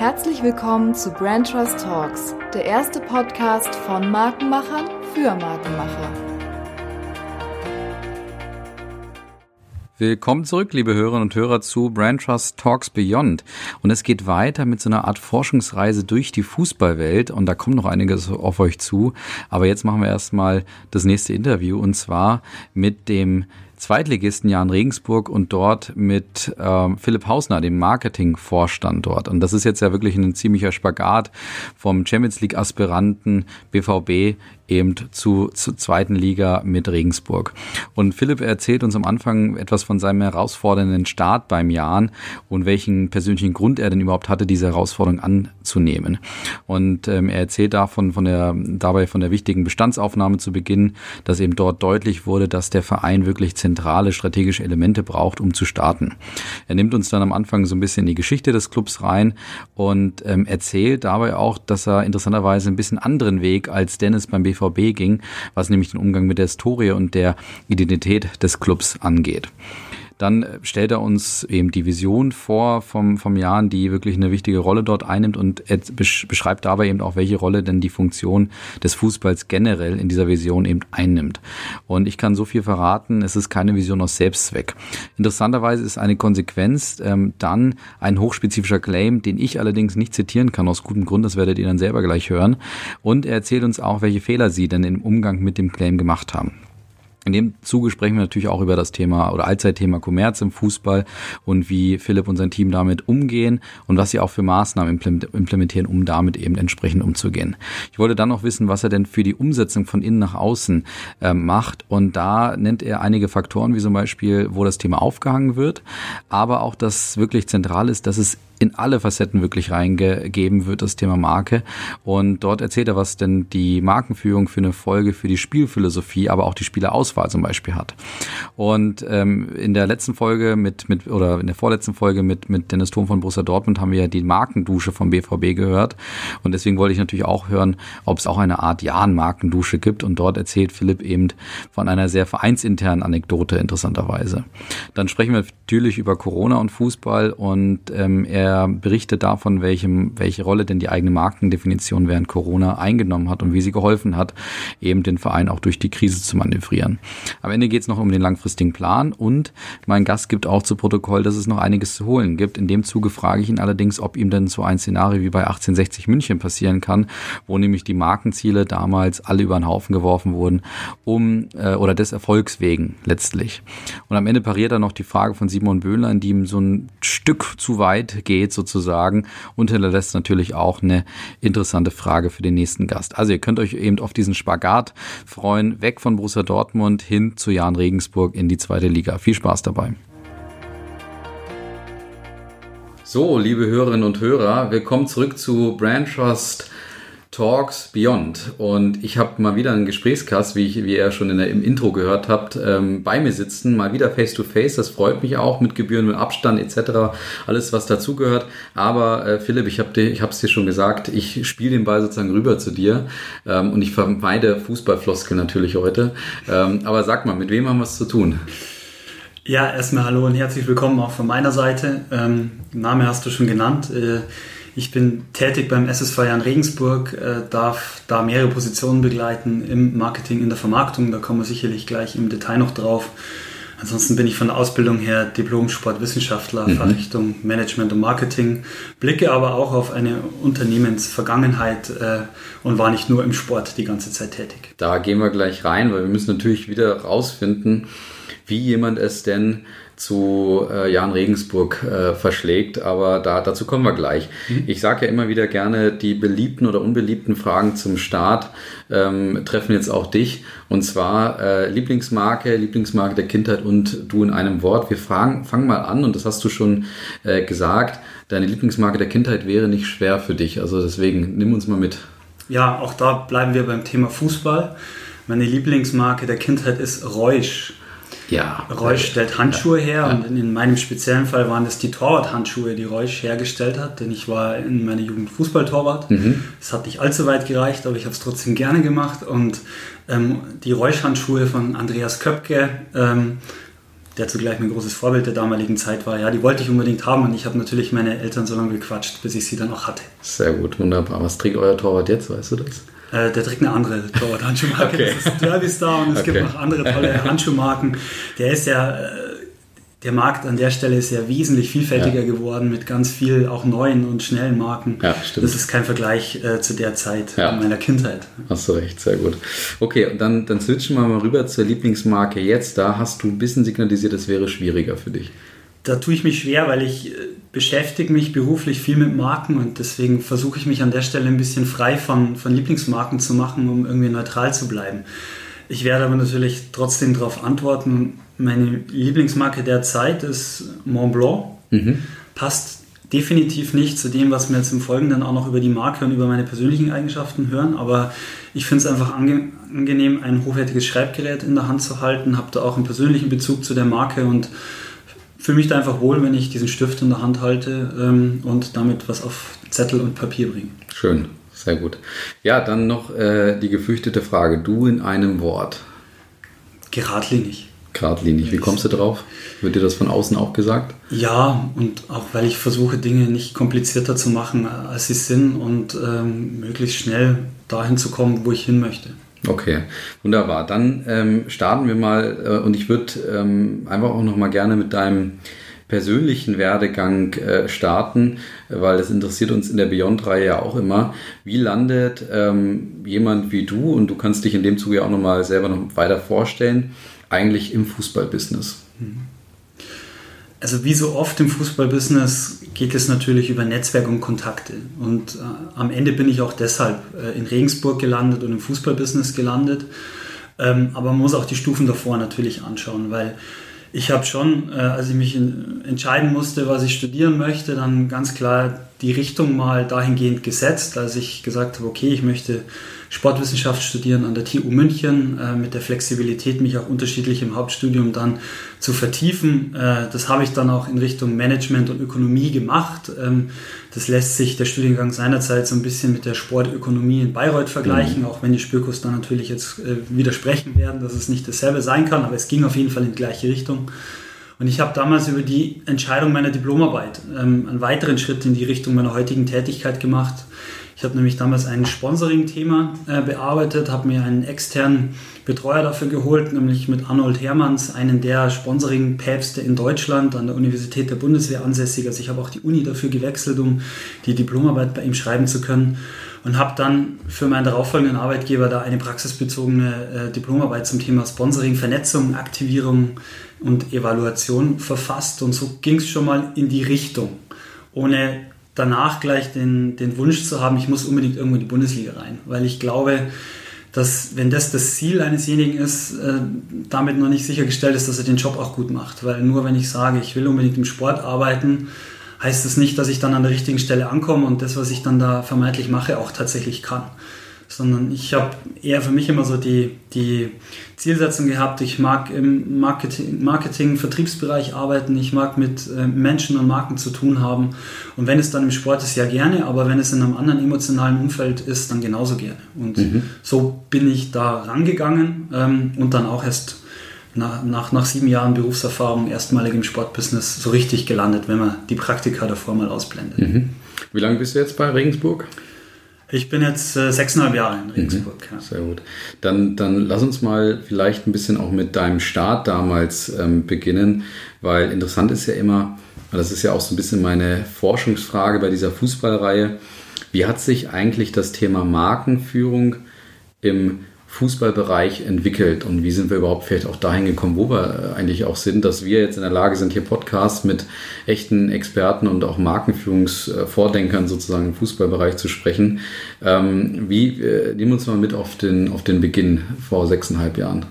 Herzlich willkommen zu Brand Trust Talks, der erste Podcast von Markenmachern für Markenmacher. Willkommen zurück, liebe Hörerinnen und Hörer, zu Brand Trust Talks Beyond. Und es geht weiter mit so einer Art Forschungsreise durch die Fußballwelt. Und da kommt noch einiges auf euch zu. Aber jetzt machen wir erstmal das nächste Interview und zwar mit dem Zweitligisten Jan Regensburg und dort mit ähm, Philipp Hausner, dem Marketingvorstand dort. Und das ist jetzt ja wirklich ein ziemlicher Spagat vom Champions League Aspiranten BVB eben zu, zu zweiten Liga mit Regensburg. Und Philipp erzählt uns am Anfang etwas von seinem herausfordernden Start beim Jan und welchen persönlichen Grund er denn überhaupt hatte, diese Herausforderung anzunehmen. Und ähm, er erzählt davon von der dabei von der wichtigen Bestandsaufnahme zu Beginn, dass eben dort deutlich wurde, dass der Verein wirklich zentrale strategische Elemente braucht, um zu starten. Er nimmt uns dann am Anfang so ein bisschen in die Geschichte des Clubs rein und ähm, erzählt dabei auch, dass er interessanterweise ein bisschen anderen Weg als Dennis beim BVB BVB ging, was nämlich den Umgang mit der Historie und der Identität des Clubs angeht. Dann stellt er uns eben die Vision vor vom, vom Jan, die wirklich eine wichtige Rolle dort einnimmt und beschreibt dabei eben auch, welche Rolle denn die Funktion des Fußballs generell in dieser Vision eben einnimmt. Und ich kann so viel verraten, es ist keine Vision aus Selbstzweck. Interessanterweise ist eine Konsequenz ähm, dann ein hochspezifischer Claim, den ich allerdings nicht zitieren kann, aus gutem Grund, das werdet ihr dann selber gleich hören. Und er erzählt uns auch, welche Fehler sie denn im Umgang mit dem Claim gemacht haben. In dem Zuge sprechen wir natürlich auch über das Thema oder Allzeitthema Kommerz im Fußball und wie Philipp und sein Team damit umgehen und was sie auch für Maßnahmen implementieren, um damit eben entsprechend umzugehen. Ich wollte dann noch wissen, was er denn für die Umsetzung von innen nach außen äh, macht und da nennt er einige Faktoren, wie zum Beispiel, wo das Thema aufgehangen wird, aber auch das wirklich zentral ist, dass es in alle Facetten wirklich reingegeben wird, das Thema Marke. Und dort erzählt er, was denn die Markenführung für eine Folge für die Spielphilosophie, aber auch die Spielerauswahl zum Beispiel hat. Und ähm, in der letzten Folge mit, mit, oder in der vorletzten Folge mit, mit Dennis Thom von Borussia Dortmund haben wir ja die Markendusche vom BVB gehört. Und deswegen wollte ich natürlich auch hören, ob es auch eine Art Jahn-Markendusche gibt. Und dort erzählt Philipp eben von einer sehr vereinsinternen Anekdote interessanterweise. Dann sprechen wir natürlich über Corona und Fußball und ähm, er er berichtet davon, welchem, welche Rolle denn die eigene Markendefinition während Corona eingenommen hat und wie sie geholfen hat, eben den Verein auch durch die Krise zu manövrieren. Am Ende geht es noch um den langfristigen Plan und mein Gast gibt auch zu Protokoll, dass es noch einiges zu holen gibt. In dem Zuge frage ich ihn allerdings, ob ihm denn so ein Szenario wie bei 1860 München passieren kann, wo nämlich die Markenziele damals alle über den Haufen geworfen wurden, um äh, oder des Erfolgs wegen letztlich. Und am Ende pariert er noch die Frage von Simon Böhler, die ihm so ein Stück zu weit geht geht sozusagen und hinterlässt natürlich auch eine interessante Frage für den nächsten Gast. Also ihr könnt euch eben auf diesen Spagat freuen, weg von Borussia Dortmund hin zu Jan Regensburg in die zweite Liga. Viel Spaß dabei. So, liebe Hörerinnen und Hörer, willkommen zurück zu Brand Trust Talks Beyond. Und ich habe mal wieder einen Gesprächskast, wie, ich, wie ihr schon in der, im Intro gehört habt, ähm, bei mir sitzen, mal wieder face to face. Das freut mich auch mit Gebühren, mit Abstand etc. Alles, was dazugehört. Aber äh, Philipp, ich habe es dir schon gesagt, ich spiele den Ball sozusagen rüber zu dir. Ähm, und ich vermeide Fußballfloskel natürlich heute. Ähm, aber sag mal, mit wem haben wir es zu tun? Ja, erstmal hallo und herzlich willkommen auch von meiner Seite. Ähm, Name hast du schon genannt. Äh, ich bin tätig beim SSV Jan Regensburg, äh, darf da mehrere Positionen begleiten im Marketing, in der Vermarktung. Da kommen wir sicherlich gleich im Detail noch drauf. Ansonsten bin ich von der Ausbildung her Diplom-Sportwissenschaftler, mhm. Fachrichtung Management und Marketing, blicke aber auch auf eine Unternehmensvergangenheit äh, und war nicht nur im Sport die ganze Zeit tätig. Da gehen wir gleich rein, weil wir müssen natürlich wieder rausfinden, wie jemand es denn zu äh, Jan Regensburg äh, verschlägt, aber da, dazu kommen wir gleich. Mhm. Ich sage ja immer wieder gerne, die beliebten oder unbeliebten Fragen zum Start ähm, treffen jetzt auch dich. Und zwar äh, Lieblingsmarke, Lieblingsmarke der Kindheit und du in einem Wort. Wir fragen, fangen mal an und das hast du schon äh, gesagt. Deine Lieblingsmarke der Kindheit wäre nicht schwer für dich. Also deswegen nimm uns mal mit. Ja, auch da bleiben wir beim Thema Fußball. Meine Lieblingsmarke der Kindheit ist Reusch. Ja. Reusch stellt Handschuhe her ja. und in meinem speziellen Fall waren es die Torwart-Handschuhe, die Reusch hergestellt hat, denn ich war in meiner Jugend Fußballtorwart. Mhm. Es hat nicht allzu weit gereicht, aber ich habe es trotzdem gerne gemacht und ähm, die Reusch-Handschuhe von Andreas Köpke, ähm, der zugleich mein großes Vorbild der damaligen Zeit war. Ja, die wollte ich unbedingt haben und ich habe natürlich meine Eltern so lange gequatscht, bis ich sie dann auch hatte. Sehr gut, wunderbar. Was trägt euer Torwart jetzt, weißt du das? Äh, der trägt eine andere Torwart-Handschuhmarke. Okay. Das ist Derby Star und es okay. gibt noch andere tolle Handschuhmarken. Der ist ja äh, der Markt an der Stelle ist ja wesentlich vielfältiger ja. geworden mit ganz viel auch neuen und schnellen Marken. Ja, stimmt. Das ist kein Vergleich äh, zu der Zeit ja. meiner Kindheit. Hast du recht, sehr gut. Okay, und dann, dann switchen wir mal rüber zur Lieblingsmarke jetzt. Da hast du ein bisschen signalisiert, es wäre schwieriger für dich. Da tue ich mich schwer, weil ich äh, beschäftige mich beruflich viel mit Marken und deswegen versuche ich mich an der Stelle ein bisschen frei von, von Lieblingsmarken zu machen, um irgendwie neutral zu bleiben. Ich werde aber natürlich trotzdem darauf antworten. Meine Lieblingsmarke der Zeit ist Mont Blanc. Mhm. Passt definitiv nicht zu dem, was wir jetzt im Folgenden auch noch über die Marke und über meine persönlichen Eigenschaften hören. Aber ich finde es einfach ange angenehm, ein hochwertiges Schreibgerät in der Hand zu halten. Habe da auch einen persönlichen Bezug zu der Marke und fühle mich da einfach wohl, wenn ich diesen Stift in der Hand halte ähm, und damit was auf Zettel und Papier bringe. Schön. Sehr gut. Ja, dann noch äh, die gefürchtete Frage. Du in einem Wort. Geradlinig. Geradlinig. Wie kommst du drauf? Wird dir das von außen auch gesagt? Ja, und auch weil ich versuche, Dinge nicht komplizierter zu machen, als sie sind und ähm, möglichst schnell dahin zu kommen, wo ich hin möchte. Okay, wunderbar. Dann ähm, starten wir mal äh, und ich würde ähm, einfach auch noch mal gerne mit deinem persönlichen Werdegang äh, starten, weil es interessiert uns in der Beyond-Reihe ja auch immer. Wie landet ähm, jemand wie du, und du kannst dich in dem Zuge auch nochmal selber noch weiter vorstellen, eigentlich im Fußballbusiness? Also wie so oft im Fußballbusiness geht es natürlich über Netzwerk und Kontakte. Und äh, am Ende bin ich auch deshalb äh, in Regensburg gelandet und im Fußballbusiness gelandet. Ähm, aber man muss auch die Stufen davor natürlich anschauen, weil ich habe schon, äh, als ich mich in, entscheiden musste, was ich studieren möchte, dann ganz klar die Richtung mal dahingehend gesetzt, als ich gesagt habe, okay, ich möchte Sportwissenschaft studieren an der TU München, äh, mit der Flexibilität, mich auch unterschiedlich im Hauptstudium dann zu vertiefen. Äh, das habe ich dann auch in Richtung Management und Ökonomie gemacht. Ähm, das lässt sich der Studiengang seinerzeit so ein bisschen mit der Sportökonomie in Bayreuth vergleichen, mhm. auch wenn die Spürkurs dann natürlich jetzt äh, widersprechen werden, dass es nicht dasselbe sein kann, aber es ging auf jeden Fall in die gleiche Richtung. Und ich habe damals über die Entscheidung meiner Diplomarbeit ähm, einen weiteren Schritt in die Richtung meiner heutigen Tätigkeit gemacht. Ich habe nämlich damals ein Sponsoring-Thema äh, bearbeitet, habe mir einen externen Betreuer dafür geholt, nämlich mit Arnold Hermanns, einen der Sponsoring-Päpste in Deutschland an der Universität der Bundeswehr ansässig. Also ich habe auch die Uni dafür gewechselt, um die Diplomarbeit bei ihm schreiben zu können und habe dann für meinen darauffolgenden Arbeitgeber da eine praxisbezogene äh, Diplomarbeit zum Thema Sponsoring, Vernetzung, Aktivierung und Evaluation verfasst und so ging es schon mal in die Richtung, ohne danach gleich den, den Wunsch zu haben, ich muss unbedingt irgendwo in die Bundesliga rein, weil ich glaube, dass wenn das das Ziel einesjenigen ist, äh, damit noch nicht sichergestellt ist, dass er den Job auch gut macht. Weil nur wenn ich sage, ich will unbedingt im Sport arbeiten, heißt das nicht, dass ich dann an der richtigen Stelle ankomme und das, was ich dann da vermeintlich mache, auch tatsächlich kann sondern ich habe eher für mich immer so die, die Zielsetzung gehabt, ich mag im Marketing, Marketing, Vertriebsbereich arbeiten, ich mag mit äh, Menschen und Marken zu tun haben und wenn es dann im Sport ist, ja gerne, aber wenn es in einem anderen emotionalen Umfeld ist, dann genauso gerne. Und mhm. so bin ich da rangegangen ähm, und dann auch erst nach, nach, nach sieben Jahren Berufserfahrung erstmalig im Sportbusiness so richtig gelandet, wenn man die Praktika davor mal ausblendet. Mhm. Wie lange bist du jetzt bei Regensburg? Ich bin jetzt äh, sechseinhalb Jahre in Regensburg. Mhm. Ja. Sehr gut. Dann, dann lass uns mal vielleicht ein bisschen auch mit deinem Start damals ähm, beginnen, weil interessant ist ja immer, das ist ja auch so ein bisschen meine Forschungsfrage bei dieser Fußballreihe, wie hat sich eigentlich das Thema Markenführung im Fußballbereich entwickelt und wie sind wir überhaupt vielleicht auch dahin gekommen, wo wir eigentlich auch sind, dass wir jetzt in der Lage sind, hier Podcasts mit echten Experten und auch Markenführungsvordenkern sozusagen im Fußballbereich zu sprechen. Ähm, wie, äh, nehmen uns mal mit auf den, auf den Beginn vor sechseinhalb Jahren.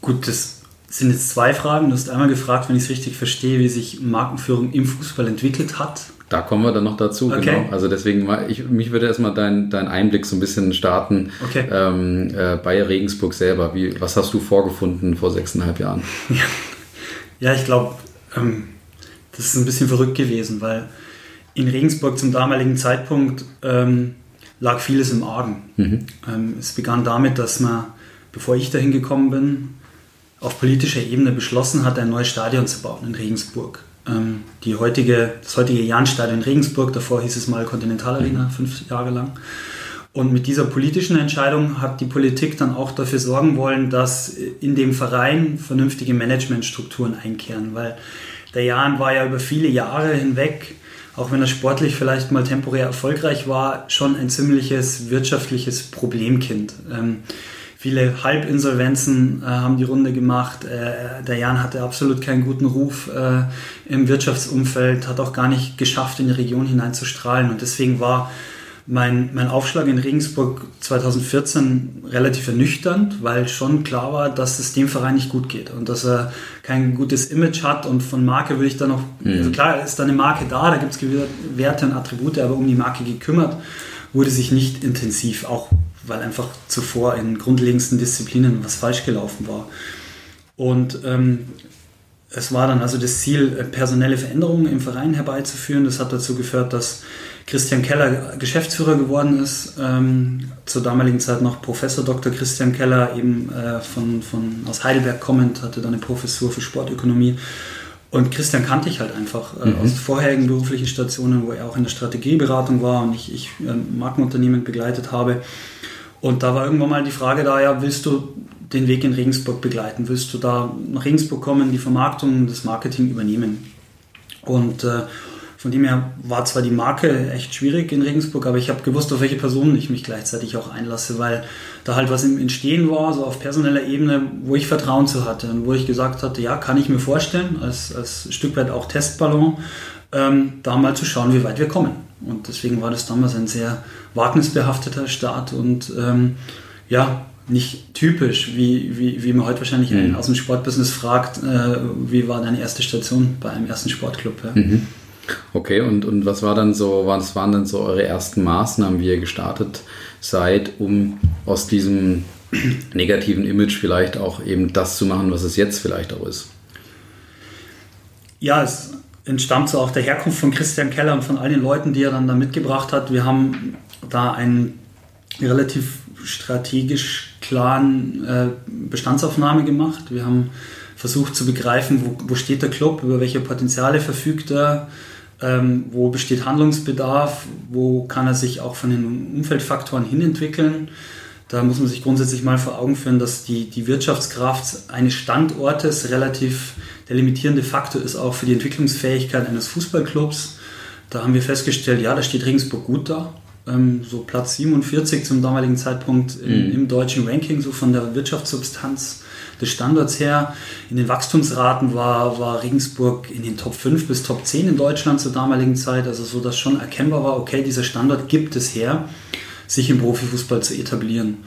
Gut, das sind jetzt zwei Fragen. Du hast einmal gefragt, wenn ich es richtig verstehe, wie sich Markenführung im Fußball entwickelt hat. Da kommen wir dann noch dazu, okay. genau. Also deswegen, ich, mich würde erstmal dein, dein Einblick so ein bisschen starten okay. ähm, äh, bei Regensburg selber. Wie, was hast du vorgefunden vor sechseinhalb Jahren? Ja, ja ich glaube, ähm, das ist ein bisschen verrückt gewesen, weil in Regensburg zum damaligen Zeitpunkt ähm, lag vieles im Argen. Mhm. Ähm, es begann damit, dass man, bevor ich dahin gekommen bin, auf politischer Ebene beschlossen hat, ein neues Stadion zu bauen in Regensburg. Ähm, die heutige, das heutige Jahnstadion in Regensburg, davor hieß es mal Continental Arena, mhm. fünf Jahre lang. Und mit dieser politischen Entscheidung hat die Politik dann auch dafür sorgen wollen, dass in dem Verein vernünftige Managementstrukturen einkehren, weil der Jan war ja über viele Jahre hinweg, auch wenn er sportlich vielleicht mal temporär erfolgreich war, schon ein ziemliches wirtschaftliches Problemkind. Ähm, viele Halbinsolvenzen äh, haben die Runde gemacht. Äh, der Jan hatte absolut keinen guten Ruf äh, im Wirtschaftsumfeld, hat auch gar nicht geschafft, in die Region hineinzustrahlen. Und deswegen war mein, mein Aufschlag in Regensburg 2014 relativ ernüchternd, weil schon klar war, dass es dem Verein nicht gut geht und dass er kein gutes Image hat und von Marke würde ich dann noch, mhm. also klar ist da eine Marke da, da gibt es Werte und Attribute, aber um die Marke gekümmert wurde sich nicht intensiv, auch weil einfach zuvor in grundlegendsten Disziplinen was falsch gelaufen war. Und ähm, es war dann also das Ziel, äh, personelle Veränderungen im Verein herbeizuführen. Das hat dazu geführt, dass Christian Keller Geschäftsführer geworden ist, ähm, zur damaligen Zeit noch Professor Dr. Christian Keller, eben äh, von, von, aus Heidelberg kommend, hatte dann eine Professur für Sportökonomie. Und Christian kannte ich halt einfach äh, mhm. aus vorherigen beruflichen Stationen, wo er auch in der Strategieberatung war und ich, ich äh, Markenunternehmen begleitet habe. Und da war irgendwann mal die Frage da, ja, willst du den Weg in Regensburg begleiten? Willst du da nach Regensburg kommen, die Vermarktung, das Marketing übernehmen? Und äh, von dem her war zwar die Marke echt schwierig in Regensburg, aber ich habe gewusst, auf welche Personen ich mich gleichzeitig auch einlasse, weil da halt was im Entstehen war, so auf personeller Ebene, wo ich Vertrauen zu hatte und wo ich gesagt hatte, ja, kann ich mir vorstellen, als, als Stück weit auch Testballon, ähm, da mal zu schauen, wie weit wir kommen. Und deswegen war das damals ein sehr wagnisbehafteter Start und ähm, ja, nicht typisch, wie, wie, wie man heute wahrscheinlich mhm. aus dem Sportbusiness fragt, äh, wie war deine erste Station bei einem ersten Sportclub? Ja? Mhm. Okay, und, und was war dann so, was waren dann so eure ersten Maßnahmen, wie ihr gestartet seid, um aus diesem negativen Image vielleicht auch eben das zu machen, was es jetzt vielleicht auch ist? Ja, es entstammt so auch der Herkunft von Christian Keller und von all den Leuten, die er dann da mitgebracht hat. Wir haben da einen relativ strategisch klaren äh, Bestandsaufnahme gemacht. Wir haben versucht zu begreifen, wo, wo steht der Club, über welche Potenziale verfügt er, ähm, wo besteht Handlungsbedarf, wo kann er sich auch von den Umfeldfaktoren hin entwickeln. Da muss man sich grundsätzlich mal vor Augen führen, dass die, die Wirtschaftskraft eines Standortes relativ der limitierende Faktor ist auch für die Entwicklungsfähigkeit eines Fußballclubs. Da haben wir festgestellt, ja, da steht Regensburg gut da. Ähm, so Platz 47 zum damaligen Zeitpunkt im, mhm. im deutschen Ranking, so von der Wirtschaftssubstanz des Standorts her. In den Wachstumsraten war, war Regensburg in den Top 5 bis Top 10 in Deutschland zur damaligen Zeit, also so, dass schon erkennbar war, okay, dieser Standort gibt es her, sich im Profifußball zu etablieren.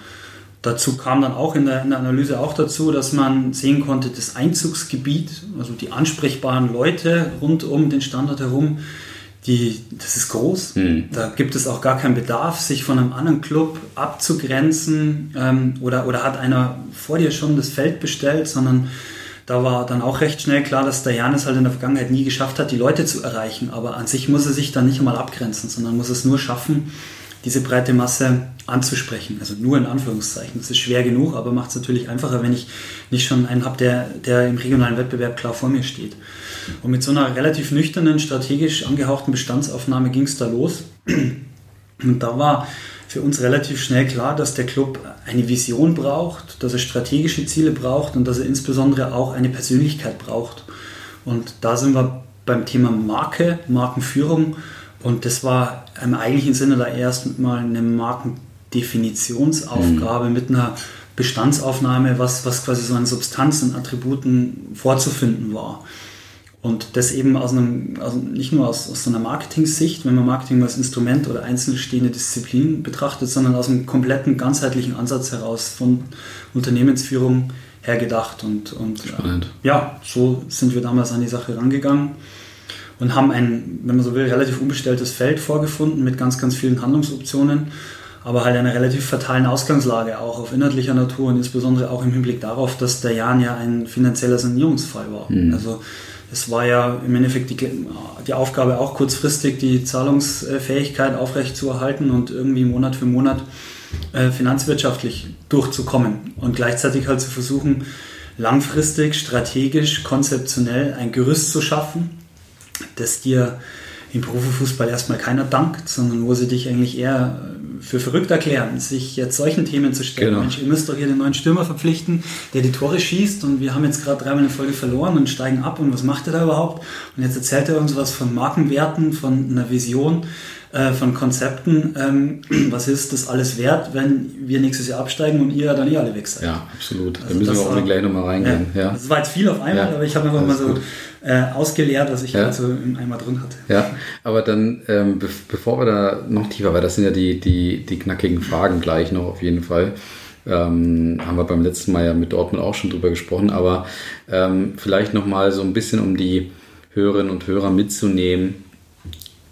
Dazu kam dann auch in der, in der, Analyse auch dazu, dass man sehen konnte, das Einzugsgebiet, also die ansprechbaren Leute rund um den Standort herum, die, das ist groß. Mhm. Da gibt es auch gar keinen Bedarf, sich von einem anderen Club abzugrenzen ähm, oder, oder hat einer vor dir schon das Feld bestellt, sondern da war dann auch recht schnell klar, dass der Janis halt in der Vergangenheit nie geschafft hat, die Leute zu erreichen. Aber an sich muss er sich dann nicht einmal abgrenzen, sondern muss es nur schaffen, diese breite Masse anzusprechen. Also nur in Anführungszeichen. Das ist schwer genug, aber macht es natürlich einfacher, wenn ich nicht schon einen habe, der, der im regionalen Wettbewerb klar vor mir steht. Und mit so einer relativ nüchternen, strategisch angehauchten Bestandsaufnahme ging es da los. Und da war für uns relativ schnell klar, dass der Club eine Vision braucht, dass er strategische Ziele braucht und dass er insbesondere auch eine Persönlichkeit braucht. Und da sind wir beim Thema Marke, Markenführung. Und das war im eigentlichen Sinne da erst mal eine Markendefinitionssaufgabe mhm. mit einer Bestandsaufnahme, was, was quasi so an Substanz und Attributen vorzufinden war. Und das eben aus einem, also nicht nur aus, aus so einer Marketing-Sicht, wenn man Marketing als Instrument oder einzeln stehende Disziplin betrachtet, sondern aus einem kompletten, ganzheitlichen Ansatz heraus von Unternehmensführung her gedacht. Und, und Spannend. Ja, so sind wir damals an die Sache rangegangen und haben ein, wenn man so will, relativ unbestelltes Feld vorgefunden mit ganz, ganz vielen Handlungsoptionen, aber halt einer relativ fatalen Ausgangslage auch auf inhaltlicher Natur und insbesondere auch im Hinblick darauf, dass der Jan ja ein finanzieller Sanierungsfall war. Mhm. Also es war ja im Endeffekt die, die Aufgabe auch kurzfristig die Zahlungsfähigkeit aufrechtzuerhalten und irgendwie Monat für Monat äh, finanzwirtschaftlich durchzukommen und gleichzeitig halt zu versuchen, langfristig, strategisch, konzeptionell ein Gerüst zu schaffen, das dir im Profifußball erstmal keiner dankt, sondern wo sie dich eigentlich eher äh, für verrückt erklären, sich jetzt solchen Themen zu stellen. Genau. Mensch, ihr müsst doch hier den neuen Stürmer verpflichten, der die Tore schießt und wir haben jetzt gerade dreimal eine Folge verloren und steigen ab und was macht er da überhaupt? Und jetzt erzählt er uns was von Markenwerten, von einer Vision, äh, von Konzepten. Ähm, was ist das alles wert, wenn wir nächstes Jahr absteigen und ihr dann eh alle weg seid? Ja, absolut. Also da müssen wir auch gleich nochmal reingehen. Ja, ja. Das war jetzt viel auf einmal, ja, aber ich habe einfach mal so... Gut äh, ausgeleert, was ich ja. also im Eimer drin hatte. Ja, aber dann, ähm, be bevor wir da noch tiefer, weil das sind ja die, die, die knackigen Fragen gleich noch auf jeden Fall. Ähm, haben wir beim letzten Mal ja mit Dortmund auch schon drüber gesprochen, aber ähm, vielleicht nochmal so ein bisschen, um die Hörerinnen und Hörer mitzunehmen,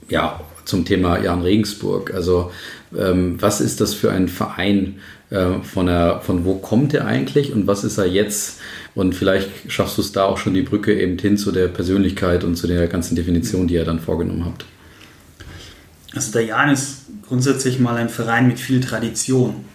ja, zum Thema Jan Regensburg. Also, ähm, was ist das für ein Verein? Äh, von, der, von wo kommt er eigentlich und was ist er jetzt? Und vielleicht schaffst du es da auch schon die Brücke eben hin zu der Persönlichkeit und zu der ganzen Definition, die ihr dann vorgenommen habt. Also der Jan ist grundsätzlich mal ein Verein mit viel Tradition.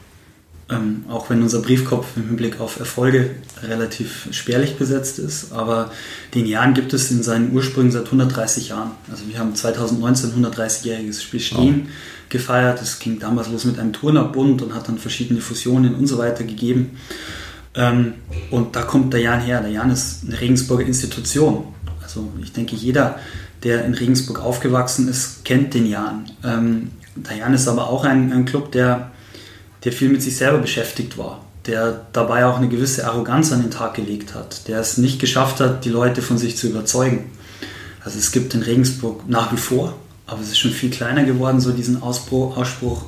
Ähm, auch wenn unser Briefkopf im Hinblick auf Erfolge relativ spärlich besetzt ist. Aber den Jan gibt es in seinen Ursprüngen seit 130 Jahren. Also wir haben 2019 130-jähriges Bestehen oh. Gefeiert. Es ging damals los mit einem Turnerbund und hat dann verschiedene Fusionen und so weiter gegeben. Ähm, und da kommt der Jan her. Der Jan ist eine Regensburger Institution. Also ich denke, jeder, der in Regensburg aufgewachsen ist, kennt den Jan. Ähm, der Jan ist aber auch ein, ein Club, der, der viel mit sich selber beschäftigt war. Der dabei auch eine gewisse Arroganz an den Tag gelegt hat. Der es nicht geschafft hat, die Leute von sich zu überzeugen. Also es gibt in Regensburg nach wie vor, aber es ist schon viel kleiner geworden, so diesen Ausspruch, Ausspruch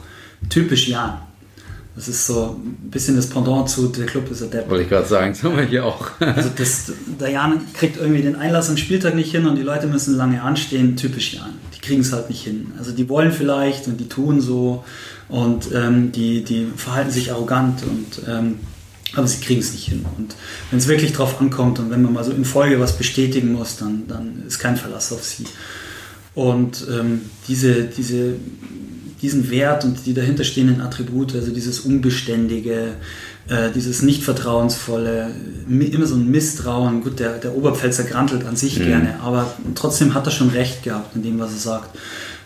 typisch Jan. Das ist so ein bisschen das Pendant zu der Club ist Depp. Wollte ich gerade sagen, das haben wir hier auch. also das, der Jan kriegt irgendwie den Einlass am Spieltag nicht hin und die Leute müssen lange anstehen. Typisch Jan. Die kriegen es halt nicht hin. Also die wollen vielleicht und die tun so und ähm, die, die verhalten sich arrogant und ähm, aber sie kriegen es nicht hin. Und wenn es wirklich drauf ankommt und wenn man mal so in Folge was bestätigen muss, dann, dann ist kein Verlass auf sie. Und ähm, diese, diese diesen Wert und die dahinterstehenden Attribute, also dieses Unbeständige, äh, dieses Nicht-Vertrauensvolle, immer so ein Misstrauen. Gut, der, der Oberpfälzer grantelt an sich mhm. gerne, aber trotzdem hat er schon recht gehabt in dem, was er sagt.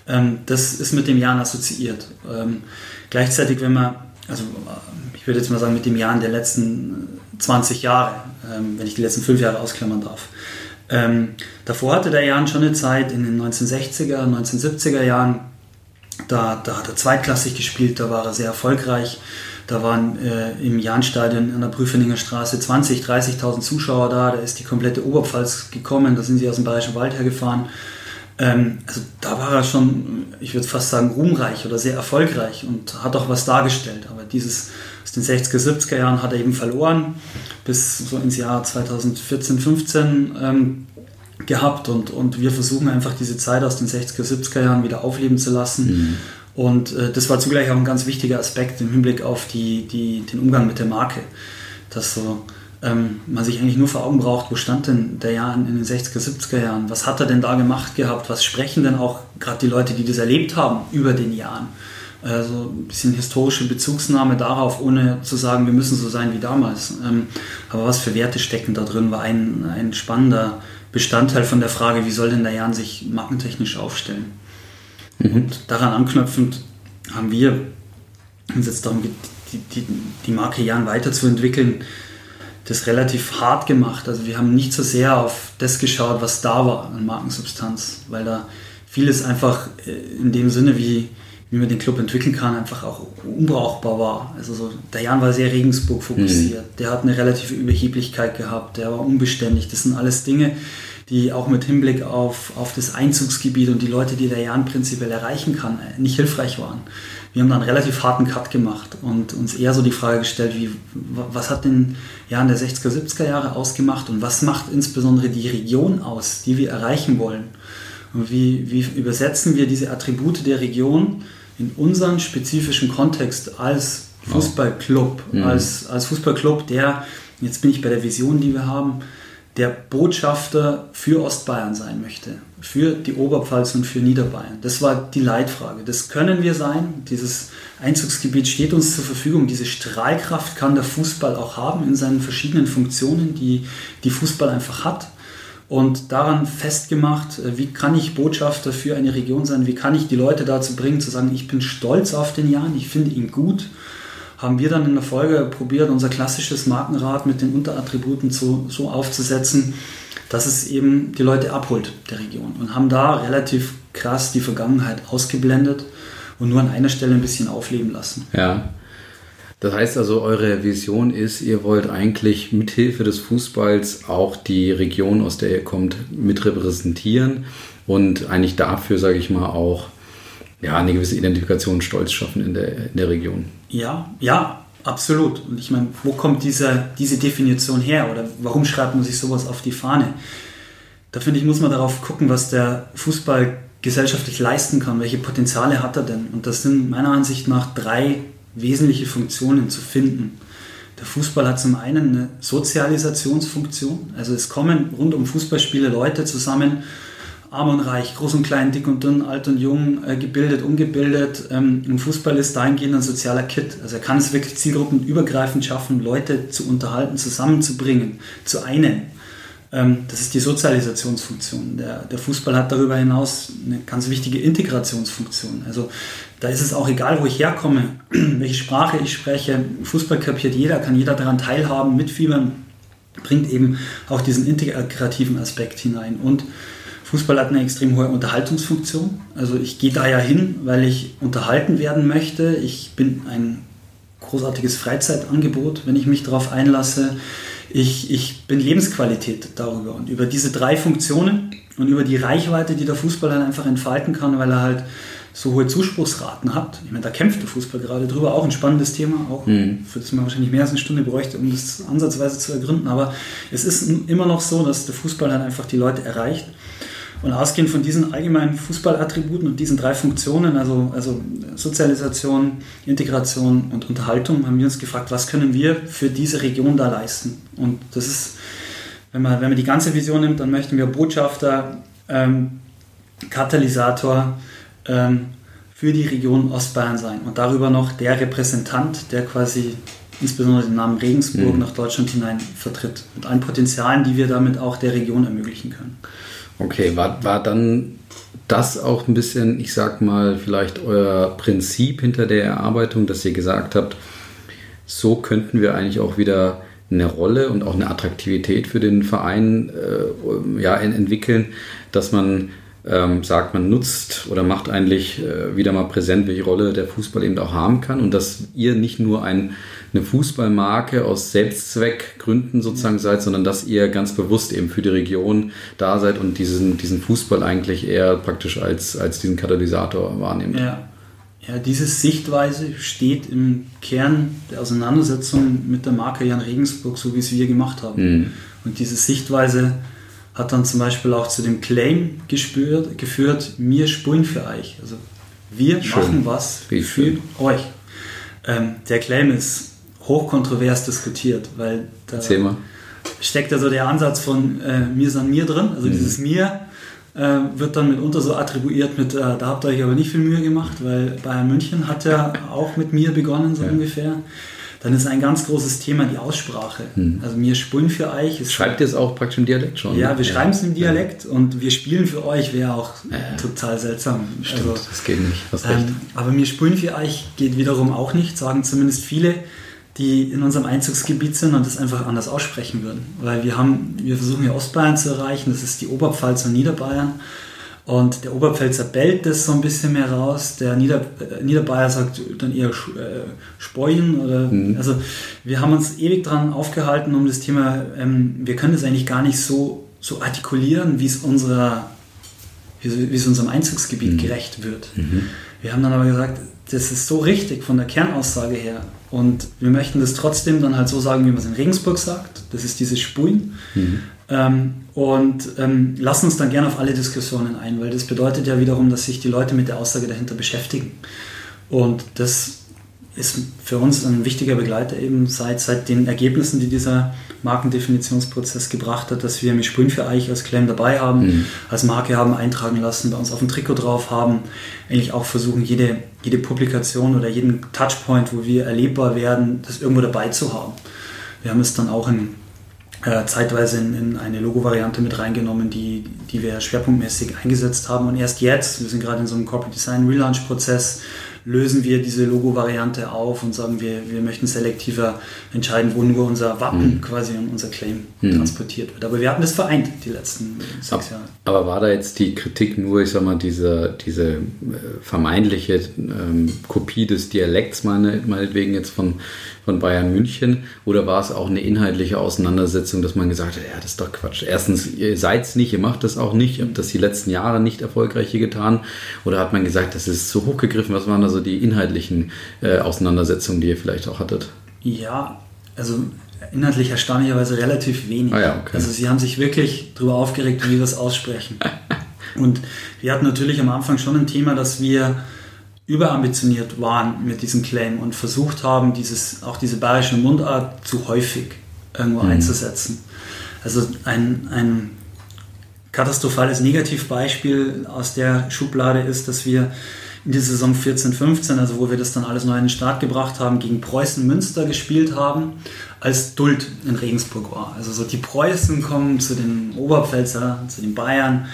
Ähm, das ist mit dem Jan assoziiert. Ähm, gleichzeitig, wenn man, also äh, ich würde jetzt mal sagen, mit dem Jan der letzten 20 Jahre, ähm, wenn ich die letzten fünf Jahre ausklammern darf. Ähm, davor hatte der Jan schon eine Zeit in den 1960er, 1970er Jahren, da, da hat er zweitklassig gespielt, da war er sehr erfolgreich. Da waren äh, im Jahnstadion an der Prüfeninger Straße 20, 30.000 Zuschauer da. Da ist die komplette Oberpfalz gekommen. Da sind sie aus dem Bayerischen Wald hergefahren. Ähm, also da war er schon, ich würde fast sagen, ruhmreich oder sehr erfolgreich und hat auch was dargestellt. Aber dieses aus den 60er, 70er Jahren hat er eben verloren bis so ins Jahr 2014, 15. Ähm, gehabt und, und wir versuchen einfach diese Zeit aus den 60er, 70er Jahren wieder aufleben zu lassen. Mhm. Und äh, das war zugleich auch ein ganz wichtiger Aspekt im Hinblick auf die, die, den Umgang mit der Marke. Dass so, ähm, man sich eigentlich nur vor Augen braucht, wo stand denn der Jahr in den 60er, 70er Jahren? Was hat er denn da gemacht gehabt? Was sprechen denn auch gerade die Leute, die das erlebt haben, über den Jahren? Also ein bisschen historische Bezugsnahme darauf, ohne zu sagen, wir müssen so sein wie damals. Ähm, aber was für Werte stecken da drin, war ein, ein spannender Bestandteil von der Frage, wie soll denn der Jan sich markentechnisch aufstellen. Mhm. Und daran anknüpfend haben wir uns jetzt darum die, die, die Marke Jan weiterzuentwickeln, das relativ hart gemacht. Also wir haben nicht so sehr auf das geschaut, was da war an Markensubstanz, weil da vieles einfach äh, in dem Sinne, wie, wie man den Club entwickeln kann, einfach auch unbrauchbar war. Also so, der Jan war sehr Regensburg fokussiert, mhm. der hat eine relative Überheblichkeit gehabt, der war unbeständig. Das sind alles Dinge, die auch mit Hinblick auf, auf das Einzugsgebiet und die Leute, die der Jan prinzipiell erreichen kann, nicht hilfreich waren. Wir haben dann einen relativ harten Cut gemacht und uns eher so die Frage gestellt, wie, was hat den Jan der 60er, 70er Jahre ausgemacht und was macht insbesondere die Region aus, die wir erreichen wollen? Und wie, wie übersetzen wir diese Attribute der Region in unseren spezifischen Kontext als Fußballclub, mhm. als, als Fußballclub, der, jetzt bin ich bei der Vision, die wir haben, der Botschafter für Ostbayern sein möchte, für die Oberpfalz und für Niederbayern. Das war die Leitfrage. Das können wir sein. Dieses Einzugsgebiet steht uns zur Verfügung. Diese Strahlkraft kann der Fußball auch haben in seinen verschiedenen Funktionen, die die Fußball einfach hat. Und daran festgemacht, äh, wie kann ich Botschafter für eine Region sein, wie kann ich die Leute dazu bringen, zu sagen, ich bin stolz auf den Jan, ich finde ihn gut haben wir dann in der Folge probiert, unser klassisches Markenrad mit den Unterattributen so, so aufzusetzen, dass es eben die Leute abholt der Region und haben da relativ krass die Vergangenheit ausgeblendet und nur an einer Stelle ein bisschen aufleben lassen. Ja. Das heißt also, eure Vision ist, ihr wollt eigentlich mithilfe des Fußballs auch die Region, aus der ihr kommt, mit repräsentieren und eigentlich dafür, sage ich mal, auch ja, eine gewisse Identifikation, Stolz schaffen in der, in der Region. Ja, ja, absolut. Und ich meine, wo kommt diese, diese Definition her oder warum schreibt man sich sowas auf die Fahne? Da finde ich, muss man darauf gucken, was der Fußball gesellschaftlich leisten kann, welche Potenziale hat er denn? Und das sind meiner Ansicht nach drei wesentliche Funktionen zu finden. Der Fußball hat zum einen eine Sozialisationsfunktion, also es kommen rund um Fußballspiele Leute zusammen, arm und reich, groß und klein, dick und dünn, alt und jung, äh, gebildet, ungebildet. Ähm, Im Fußball ist dahingehend ein sozialer Kit. Also er kann es wirklich zielgruppenübergreifend schaffen, Leute zu unterhalten, zusammenzubringen, zu einen. Ähm, das ist die Sozialisationsfunktion. Der, der Fußball hat darüber hinaus eine ganz wichtige Integrationsfunktion. Also da ist es auch egal, wo ich herkomme, welche Sprache ich spreche. Fußball kapiert jeder, kann jeder daran teilhaben, mitfiebern, bringt eben auch diesen integrativen Aspekt hinein. Und Fußball hat eine extrem hohe Unterhaltungsfunktion. Also ich gehe da ja hin, weil ich unterhalten werden möchte. Ich bin ein großartiges Freizeitangebot, wenn ich mich darauf einlasse. Ich, ich bin Lebensqualität darüber. Und über diese drei Funktionen und über die Reichweite, die der Fußball halt einfach entfalten kann, weil er halt so hohe Zuspruchsraten hat. Ich meine, da kämpft der Fußball gerade drüber. Auch ein spannendes Thema, auch mhm. für das man wahrscheinlich mehr als eine Stunde bräuchte, um das ansatzweise zu ergründen. Aber es ist immer noch so, dass der Fußball halt einfach die Leute erreicht. Und ausgehend von diesen allgemeinen Fußballattributen und diesen drei Funktionen, also, also Sozialisation, Integration und Unterhaltung, haben wir uns gefragt, was können wir für diese Region da leisten? Und das ist, wenn man, wenn man die ganze Vision nimmt, dann möchten wir Botschafter, ähm, Katalysator ähm, für die Region Ostbayern sein und darüber noch der Repräsentant, der quasi insbesondere den Namen Regensburg mhm. nach Deutschland hinein vertritt, mit allen Potenzialen, die wir damit auch der Region ermöglichen können. Okay, war, war dann das auch ein bisschen, ich sag mal, vielleicht euer Prinzip hinter der Erarbeitung, dass ihr gesagt habt, so könnten wir eigentlich auch wieder eine Rolle und auch eine Attraktivität für den Verein äh, ja, entwickeln, dass man ähm, sagt, man nutzt oder macht eigentlich äh, wieder mal präsent, welche Rolle der Fußball eben auch haben kann und dass ihr nicht nur ein eine Fußballmarke aus Selbstzweckgründen sozusagen seid, sondern dass ihr ganz bewusst eben für die Region da seid und diesen, diesen Fußball eigentlich eher praktisch als, als diesen Katalysator wahrnehmt. Ja. Ja, diese Sichtweise steht im Kern der Auseinandersetzung mit der Marke Jan Regensburg, so wie es wir gemacht haben. Mhm. Und diese Sichtweise hat dann zum Beispiel auch zu dem Claim gespürt, geführt, wir spulen für euch. Also wir Schön. machen was Wie für schön. euch. Ähm, der Claim ist hochkontrovers diskutiert, weil da steckt ja so der Ansatz von äh, mir san mir drin, also mhm. dieses mir äh, wird dann mitunter so attribuiert mit, äh, da habt ihr euch aber nicht viel Mühe gemacht, weil Bayern München hat ja auch mit mir begonnen, so ja. ungefähr. Dann ist ein ganz großes Thema die Aussprache. Mhm. Also wir spulen für euch. Schreibt ihr es auch praktisch im Dialekt schon? Ja, wir ja. schreiben es im Dialekt ja. und wir spielen für euch wäre auch total seltsam. Stimmt, also, das geht nicht. Ähm, aber wir spulen für euch geht wiederum auch nicht, sagen zumindest viele die in unserem Einzugsgebiet sind und das einfach anders aussprechen würden. Weil wir haben, wir versuchen ja Ostbayern zu erreichen, das ist die Oberpfalz und Niederbayern. Und der Oberpfälzer bellt das so ein bisschen mehr raus, der Nieder, äh, Niederbayer sagt dann eher äh, Speuen oder mhm. also wir haben uns ewig dran aufgehalten um das Thema, ähm, wir können das eigentlich gar nicht so, so artikulieren, wie es unserer wie es unserem Einzugsgebiet mhm. gerecht wird. Mhm. Wir haben dann aber gesagt, das ist so richtig von der Kernaussage her. Und wir möchten das trotzdem dann halt so sagen, wie man es in Regensburg sagt. Das ist dieses Spulen. Mhm. Ähm, und ähm, lassen uns dann gerne auf alle Diskussionen ein, weil das bedeutet ja wiederum, dass sich die Leute mit der Aussage dahinter beschäftigen. Und das ist für uns ein wichtiger Begleiter eben seit, seit den Ergebnissen, die dieser Markendefinitionsprozess gebracht hat, dass wir mit Sprün für Eich als Claim dabei haben, mhm. als Marke haben eintragen lassen, bei uns auf dem Trikot drauf haben, eigentlich auch versuchen, jede, jede Publikation oder jeden Touchpoint, wo wir erlebbar werden, das irgendwo dabei zu haben. Wir haben es dann auch in, äh, zeitweise in, in eine Logo-Variante mit reingenommen, die, die wir schwerpunktmäßig eingesetzt haben. Und erst jetzt, wir sind gerade in so einem Corporate Design Relaunch-Prozess, lösen wir diese Logo-Variante auf und sagen, wir, wir möchten selektiver entscheiden, wo nur unser Wappen mhm. quasi und unser Claim mhm. transportiert wird. Aber wir hatten das vereint die letzten sechs Jahre. Aber war da jetzt die Kritik nur, ich sag mal, diese, diese äh, vermeintliche ähm, Kopie des Dialekts, meine, meinetwegen jetzt von, von Bayern München, oder war es auch eine inhaltliche Auseinandersetzung, dass man gesagt hat, ja, das ist doch Quatsch. Erstens, ihr seid es nicht, ihr macht das auch nicht, ihr habt das die letzten Jahre nicht erfolgreich hier getan, oder hat man gesagt, das ist zu hochgegriffen, was waren da so die inhaltlichen äh, Auseinandersetzungen, die ihr vielleicht auch hattet? Ja, also inhaltlich erstaunlicherweise relativ wenig. Ah ja, okay. Also sie haben sich wirklich darüber aufgeregt, wie wir das aussprechen. Und wir hatten natürlich am Anfang schon ein Thema, dass wir überambitioniert waren mit diesem Claim und versucht haben, dieses, auch diese bayerische Mundart zu häufig irgendwo mhm. einzusetzen. Also ein, ein katastrophales Negativbeispiel aus der Schublade ist, dass wir in der Saison 14, 15, also wo wir das dann alles neu in den Start gebracht haben, gegen Preußen Münster gespielt haben, als Duld in Regensburg war. Also so die Preußen kommen zu den Oberpfälzer, zu den Bayern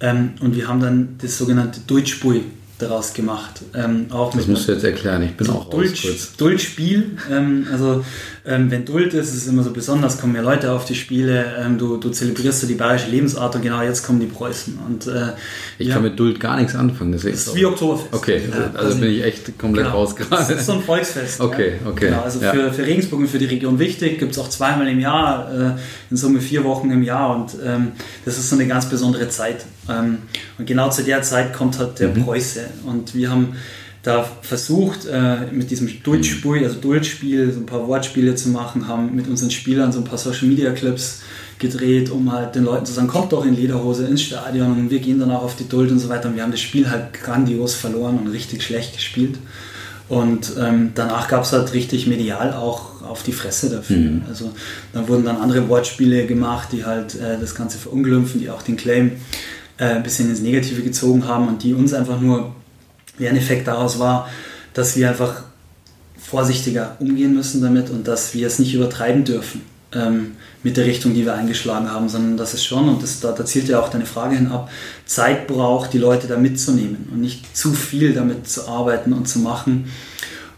ähm, und wir haben dann das sogenannte Dultspui daraus gemacht. Ähm, auch das musst du jetzt erklären, ich bin so auch Duld, Duldspiel, ähm, also ähm, wenn Duld ist, ist es immer so besonders, kommen mehr Leute auf die Spiele, ähm, du, du zelebrierst die bayerische Lebensart und genau jetzt kommen die Preußen. Und, äh, ich ja, kann mit Duld gar nichts anfangen. Das ist wie Oktoberfest. Okay, ja, also bin ich echt komplett genau. raus gerade. Das ist so ein Volksfest. Okay, okay. Genau, also für, für Regensburg und für die Region wichtig, gibt es auch zweimal im Jahr, äh, in Summe vier Wochen im Jahr und ähm, das ist so eine ganz besondere Zeit. Ähm, und genau zu der Zeit kommt halt der mhm. Preuße und wir haben da versucht, äh, mit diesem Dultspiel, also Dultspiel, so ein paar Wortspiele zu machen, haben mit unseren Spielern so ein paar Social Media Clips gedreht, um halt den Leuten zu sagen, kommt doch in Lederhose ins Stadion und wir gehen dann auch auf die Duld und so weiter. Und wir haben das Spiel halt grandios verloren und richtig schlecht gespielt. Und ähm, danach gab es halt richtig medial auch auf die Fresse dafür. Mhm. Also da wurden dann andere Wortspiele gemacht, die halt äh, das Ganze verunglimpfen, die auch den Claim äh, ein bisschen ins Negative gezogen haben und die uns einfach nur Lerneffekt daraus war, dass wir einfach vorsichtiger umgehen müssen damit und dass wir es nicht übertreiben dürfen ähm, mit der Richtung, die wir eingeschlagen haben, sondern dass es schon, und das, da, da zielt ja auch deine Frage hin ab, Zeit braucht, die Leute da mitzunehmen und nicht zu viel damit zu arbeiten und zu machen.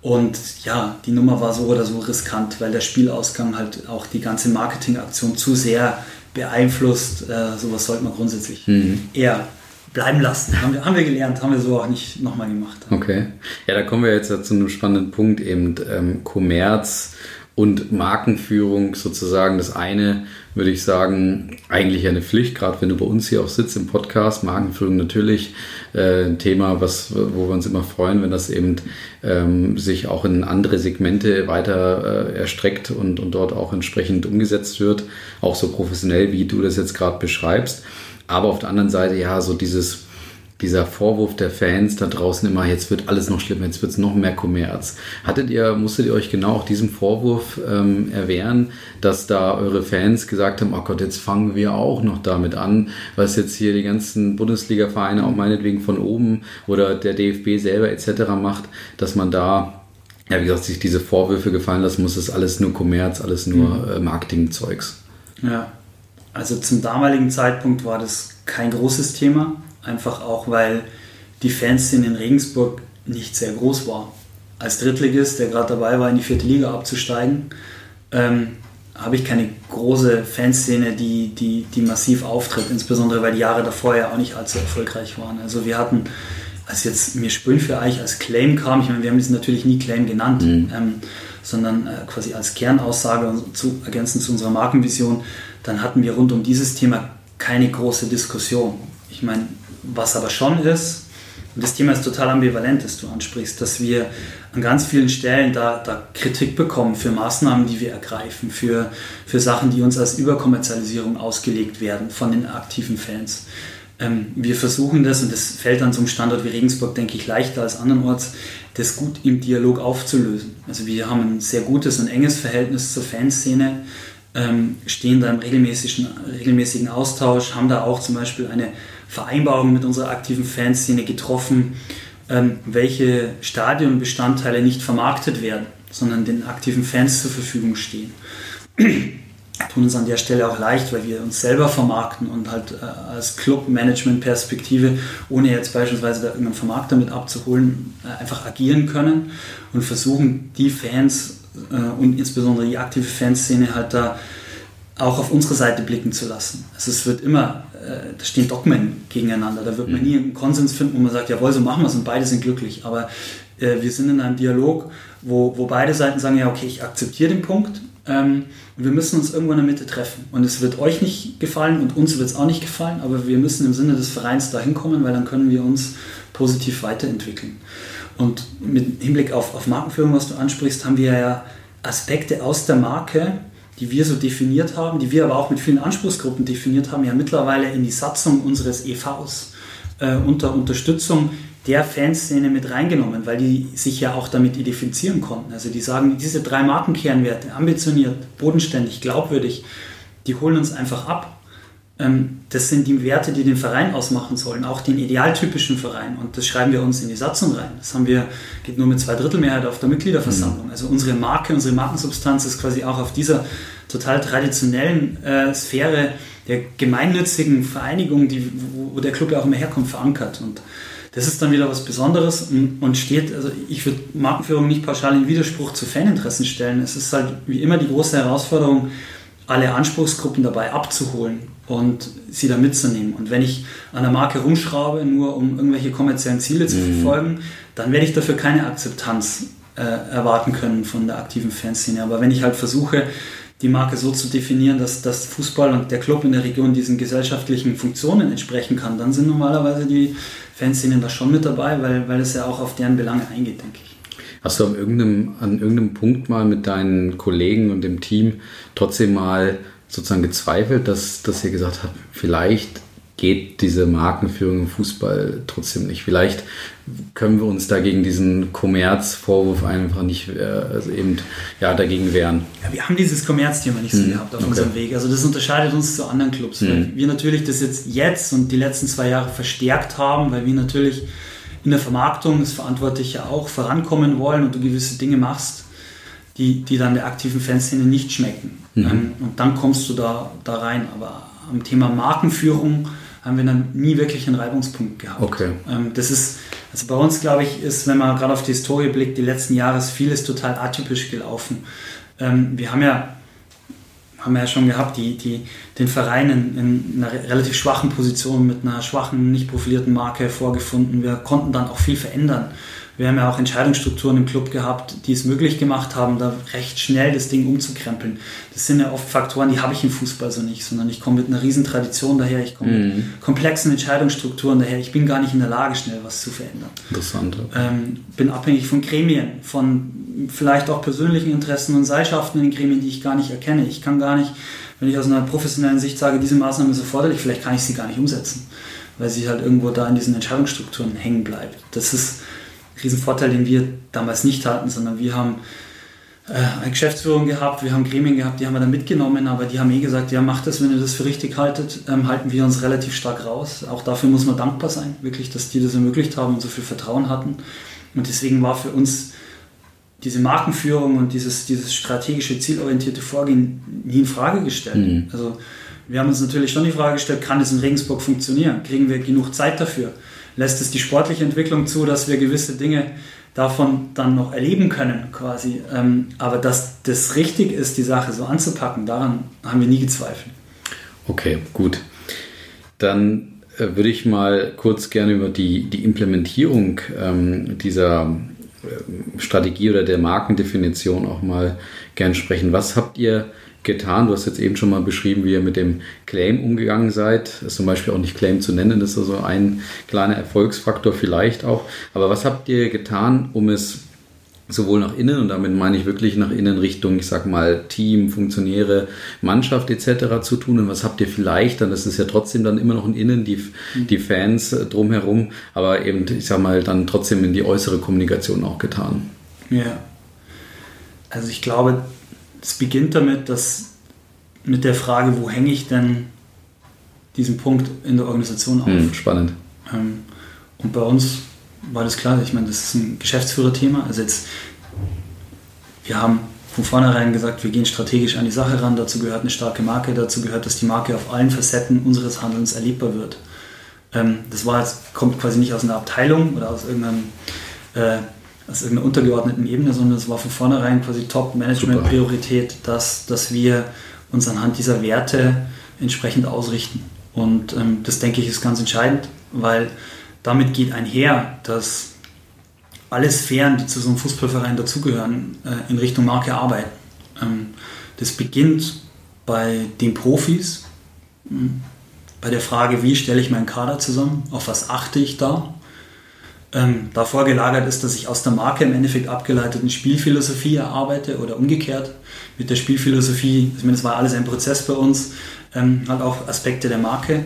Und ja, die Nummer war so oder so riskant, weil der Spielausgang halt auch die ganze Marketingaktion zu sehr beeinflusst. Äh, sowas sollte man grundsätzlich mhm. eher bleiben lassen. Haben wir, haben wir gelernt, haben wir so auch nicht nochmal gemacht. Okay. Ja, da kommen wir jetzt zu einem spannenden Punkt, eben ähm, Kommerz und Markenführung sozusagen. Das eine würde ich sagen, eigentlich eine Pflicht, gerade wenn du bei uns hier auch sitzt im Podcast. Markenführung natürlich äh, ein Thema, was, wo wir uns immer freuen, wenn das eben ähm, sich auch in andere Segmente weiter äh, erstreckt und, und dort auch entsprechend umgesetzt wird. Auch so professionell, wie du das jetzt gerade beschreibst. Aber auf der anderen Seite, ja, so dieses, dieser Vorwurf der Fans da draußen immer, jetzt wird alles noch schlimmer, jetzt wird es noch mehr Kommerz. Hattet ihr, musstet ihr euch genau auch diesem Vorwurf ähm, erwehren, dass da eure Fans gesagt haben, oh Gott, jetzt fangen wir auch noch damit an, was jetzt hier die ganzen Bundesliga-Vereine auch meinetwegen von oben oder der DFB selber etc. macht, dass man da ja, wie gesagt, sich diese Vorwürfe gefallen lassen muss, ist alles nur Kommerz, alles nur mhm. äh, Marketingzeugs. Ja, also zum damaligen Zeitpunkt war das kein großes Thema, einfach auch weil die Fanszene in Regensburg nicht sehr groß war. Als Drittligist, der gerade dabei war, in die vierte Liga abzusteigen, ähm, habe ich keine große Fanszene, die, die, die massiv auftritt, insbesondere weil die Jahre davor ja auch nicht allzu erfolgreich waren. Also wir hatten, als jetzt mir Spülen für euch als Claim kam, ich meine, wir haben es natürlich nie Claim genannt, mhm. ähm, sondern äh, quasi als Kernaussage zu, ergänzend zu unserer Markenvision, dann hatten wir rund um dieses Thema keine große Diskussion. Ich meine, was aber schon ist, und das Thema ist total ambivalent, das du ansprichst, dass wir an ganz vielen Stellen da, da Kritik bekommen für Maßnahmen, die wir ergreifen, für, für Sachen, die uns als Überkommerzialisierung ausgelegt werden von den aktiven Fans. Ähm, wir versuchen das, und das fällt an so einem Standort wie Regensburg, denke ich, leichter als andernorts, das gut im Dialog aufzulösen. Also wir haben ein sehr gutes und enges Verhältnis zur Fanszene ähm, stehen da im regelmäßigen, regelmäßigen Austausch, haben da auch zum Beispiel eine Vereinbarung mit unserer aktiven Fanszene getroffen, ähm, welche Stadionbestandteile nicht vermarktet werden, sondern den aktiven Fans zur Verfügung stehen. tun uns an der Stelle auch leicht, weil wir uns selber vermarkten und halt äh, als Club-Management-Perspektive, ohne jetzt beispielsweise da irgendeinen Vermarkter mit abzuholen, äh, einfach agieren können und versuchen, die Fans äh, und insbesondere die aktive Fanszene halt da auch auf unsere Seite blicken zu lassen. Also es wird immer, da stehen Dogmen gegeneinander, da wird man mhm. nie einen Konsens finden, wo man sagt, jawohl, so machen wir es und beide sind glücklich. Aber äh, wir sind in einem Dialog, wo, wo beide Seiten sagen, ja, okay, ich akzeptiere den Punkt, ähm, wir müssen uns irgendwo in der Mitte treffen. Und es wird euch nicht gefallen und uns wird es auch nicht gefallen, aber wir müssen im Sinne des Vereins dahin kommen, weil dann können wir uns positiv weiterentwickeln. Und mit Hinblick auf, auf Markenführung, was du ansprichst, haben wir ja Aspekte aus der Marke, die wir so definiert haben, die wir aber auch mit vielen Anspruchsgruppen definiert haben, ja mittlerweile in die Satzung unseres EVs äh, unter Unterstützung der Fanszene mit reingenommen, weil die sich ja auch damit identifizieren konnten. Also die sagen, diese drei Markenkernwerte, ambitioniert, bodenständig, glaubwürdig, die holen uns einfach ab. Ähm, das sind die Werte, die den Verein ausmachen sollen, auch den idealtypischen Verein. Und das schreiben wir uns in die Satzung rein. Das haben wir, geht nur mit zwei Drittel Mehrheit auf der Mitgliederversammlung. Mhm. Also unsere Marke, unsere Markensubstanz ist quasi auch auf dieser total traditionellen äh, Sphäre der gemeinnützigen Vereinigung, die, wo, wo der Club ja auch immer herkommt, verankert. Und das ist dann wieder was Besonderes und steht, also ich würde Markenführung nicht pauschal in Widerspruch zu Faninteressen stellen. Es ist halt wie immer die große Herausforderung, alle Anspruchsgruppen dabei abzuholen und sie da mitzunehmen. Und wenn ich an der Marke rumschraube, nur um irgendwelche kommerziellen Ziele zu mhm. verfolgen, dann werde ich dafür keine Akzeptanz äh, erwarten können von der aktiven Fanszene. Aber wenn ich halt versuche, die Marke so zu definieren, dass das Fußball und der Club in der Region diesen gesellschaftlichen Funktionen entsprechen kann, dann sind normalerweise die Fanszenen da schon mit dabei, weil, weil es ja auch auf deren Belange eingeht, denke ich. Hast du an irgendeinem, an irgendeinem Punkt mal mit deinen Kollegen und dem Team trotzdem mal sozusagen gezweifelt, dass, dass ihr gesagt habt, vielleicht geht diese Markenführung im Fußball trotzdem nicht. Vielleicht können wir uns dagegen diesen Kommerzvorwurf einfach nicht äh, also eben ja, dagegen wehren. Ja, wir haben dieses Kommerzthema nicht so hm, gehabt auf okay. unserem Weg. Also das unterscheidet uns zu anderen Clubs, hm. weil wir natürlich das jetzt jetzt und die letzten zwei Jahre verstärkt haben, weil wir natürlich in der Vermarktung, das verantwortlich ja auch, vorankommen wollen und du gewisse Dinge machst, die, die dann der aktiven Fanszene nicht schmecken. Mhm. Und dann kommst du da, da rein. Aber am Thema Markenführung haben wir dann nie wirklich einen Reibungspunkt gehabt. Okay. Ähm, das ist, also bei uns, glaube ich, ist, wenn man gerade auf die Historie blickt, die letzten Jahre ist vieles total atypisch gelaufen. Ähm, wir haben ja, haben ja schon gehabt, die, die, den Verein in, in einer relativ schwachen Position mit einer schwachen, nicht profilierten Marke vorgefunden. Wir konnten dann auch viel verändern. Wir haben ja auch Entscheidungsstrukturen im Club gehabt, die es möglich gemacht haben, da recht schnell das Ding umzukrempeln. Das sind ja oft Faktoren, die habe ich im Fußball so nicht, sondern ich komme mit einer riesen Tradition daher, ich komme mhm. mit komplexen Entscheidungsstrukturen daher. Ich bin gar nicht in der Lage, schnell was zu verändern. Interessant. Ähm, bin abhängig von Gremien, von vielleicht auch persönlichen Interessen und Seilschaften in den Gremien, die ich gar nicht erkenne. Ich kann gar nicht, wenn ich aus einer professionellen Sicht sage, diese Maßnahme ist erforderlich, vielleicht kann ich sie gar nicht umsetzen, weil sie halt irgendwo da in diesen Entscheidungsstrukturen hängen bleibt. Das ist Riesenvorteil, den wir damals nicht hatten, sondern wir haben äh, eine Geschäftsführung gehabt, wir haben Gremien gehabt, die haben wir dann mitgenommen, aber die haben eh gesagt, ja, macht das, wenn ihr das für richtig haltet, ähm, halten wir uns relativ stark raus. Auch dafür muss man dankbar sein, wirklich, dass die das ermöglicht haben und so viel Vertrauen hatten. Und deswegen war für uns diese Markenführung und dieses, dieses strategische, zielorientierte Vorgehen nie in Frage gestellt. Mhm. Also wir haben uns natürlich schon die Frage gestellt, kann es in Regensburg funktionieren? Kriegen wir genug Zeit dafür? Lässt es die sportliche Entwicklung zu, dass wir gewisse Dinge davon dann noch erleben können quasi. Ähm, aber dass das richtig ist, die Sache so anzupacken, daran haben wir nie gezweifelt. Okay, gut. Dann äh, würde ich mal kurz gerne über die, die Implementierung ähm, dieser äh, Strategie oder der Markendefinition auch mal gern sprechen. Was habt ihr getan? Du hast jetzt eben schon mal beschrieben, wie ihr mit dem Claim umgegangen seid. Das ist zum Beispiel auch nicht Claim zu nennen, das ist also ein kleiner Erfolgsfaktor vielleicht auch. Aber was habt ihr getan, um es sowohl nach innen, und damit meine ich wirklich nach innen Richtung, ich sag mal, Team, Funktionäre, Mannschaft etc. zu tun? Und was habt ihr vielleicht, dann ist ja trotzdem dann immer noch in innen, die, die Fans drumherum, aber eben, ich sag mal, dann trotzdem in die äußere Kommunikation auch getan? Ja. Also ich glaube, es beginnt damit, dass mit der Frage, wo hänge ich denn diesen Punkt in der Organisation auf? Hm, spannend. Ähm, und bei uns war das klar, ich meine, das ist ein Geschäftsführerthema. Also jetzt, wir haben von vornherein gesagt, wir gehen strategisch an die Sache ran. Dazu gehört eine starke Marke, dazu gehört, dass die Marke auf allen Facetten unseres Handelns erlebbar wird. Ähm, das war jetzt, kommt quasi nicht aus einer Abteilung oder aus irgendeinem äh, aus irgendeiner untergeordneten Ebene, sondern es war von vornherein quasi Top-Management-Priorität, dass, dass wir uns anhand dieser Werte entsprechend ausrichten. Und ähm, das denke ich ist ganz entscheidend, weil damit geht einher, dass alle Sphären, die zu so einem Fußballverein dazugehören, äh, in Richtung Marke arbeiten. Ähm, das beginnt bei den Profis, hm, bei der Frage, wie stelle ich meinen Kader zusammen, auf was achte ich da. Ähm, davor gelagert ist, dass ich aus der Marke im Endeffekt abgeleiteten Spielphilosophie erarbeite oder umgekehrt. Mit der Spielphilosophie, das war alles ein Prozess bei uns, ähm, halt auch Aspekte der Marke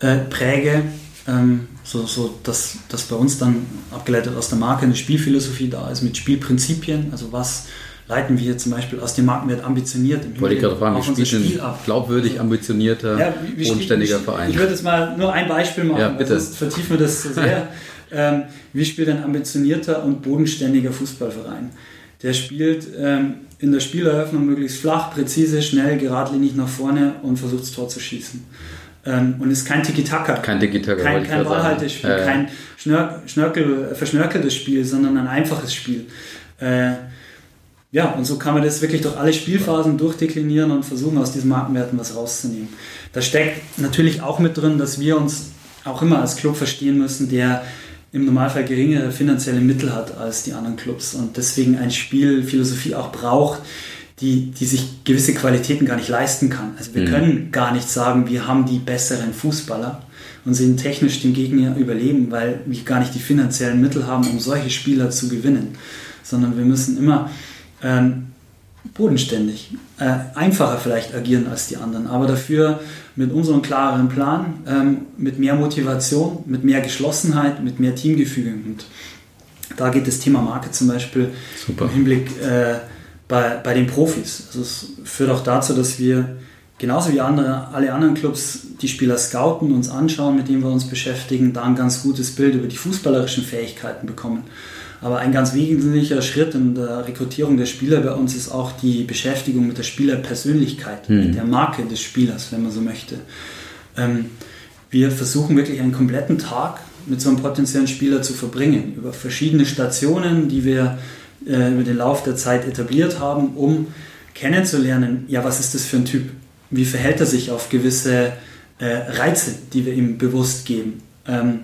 äh, präge ähm, so, so dass, dass bei uns dann abgeleitet aus der Marke eine Spielphilosophie da ist mit Spielprinzipien. Also was leiten wir zum Beispiel aus dem Markenwert ambitioniert im Wollte ich gerade fragen, wie spielt Spiel ab? glaubwürdig ambitionierter, ja, bodenständiger Verein? Ich würde jetzt mal nur ein Beispiel machen, ja, bitte. sonst vertiefen wir das so sehr. ähm, wie spielt ein ambitionierter und bodenständiger Fußballverein? Der spielt ähm, in der Spieleröffnung möglichst flach, präzise, schnell, geradlinig nach vorne und versucht das Tor zu schießen. Ähm, und ist kein Tiki-Taka. Kein Tiki-Taka. Kein, kein Ballhaltespiel, äh. kein Schnör, Schnörkel, verschnörkeltes Spiel, sondern ein einfaches Spiel. Äh, ja, und so kann man das wirklich durch alle Spielphasen durchdeklinieren und versuchen, aus diesen Markenwerten was rauszunehmen. Da steckt natürlich auch mit drin, dass wir uns auch immer als Club verstehen müssen, der im Normalfall geringere finanzielle Mittel hat als die anderen Clubs und deswegen ein Spielphilosophie auch braucht, die, die sich gewisse Qualitäten gar nicht leisten kann. Also wir mhm. können gar nicht sagen, wir haben die besseren Fußballer und sehen technisch den Gegner überleben, weil wir gar nicht die finanziellen Mittel haben, um solche Spieler zu gewinnen. Sondern wir müssen immer ähm, bodenständig, äh, einfacher vielleicht agieren als die anderen, aber dafür mit unserem klaren Plan, ähm, mit mehr Motivation, mit mehr Geschlossenheit, mit mehr Teamgefüge. Und da geht das Thema Marke zum Beispiel Super. im Hinblick äh, bei, bei den Profis. Also es führt auch dazu, dass wir genauso wie andere, alle anderen Clubs die Spieler scouten, uns anschauen, mit denen wir uns beschäftigen, da ein ganz gutes Bild über die fußballerischen Fähigkeiten bekommen. Aber ein ganz wesentlicher Schritt in der Rekrutierung der Spieler bei uns ist auch die Beschäftigung mit der Spielerpersönlichkeit, mhm. mit der Marke des Spielers, wenn man so möchte. Ähm, wir versuchen wirklich einen kompletten Tag mit so einem potenziellen Spieler zu verbringen, über verschiedene Stationen, die wir äh, über den Lauf der Zeit etabliert haben, um kennenzulernen, ja, was ist das für ein Typ? Wie verhält er sich auf gewisse äh, Reize, die wir ihm bewusst geben? Ähm,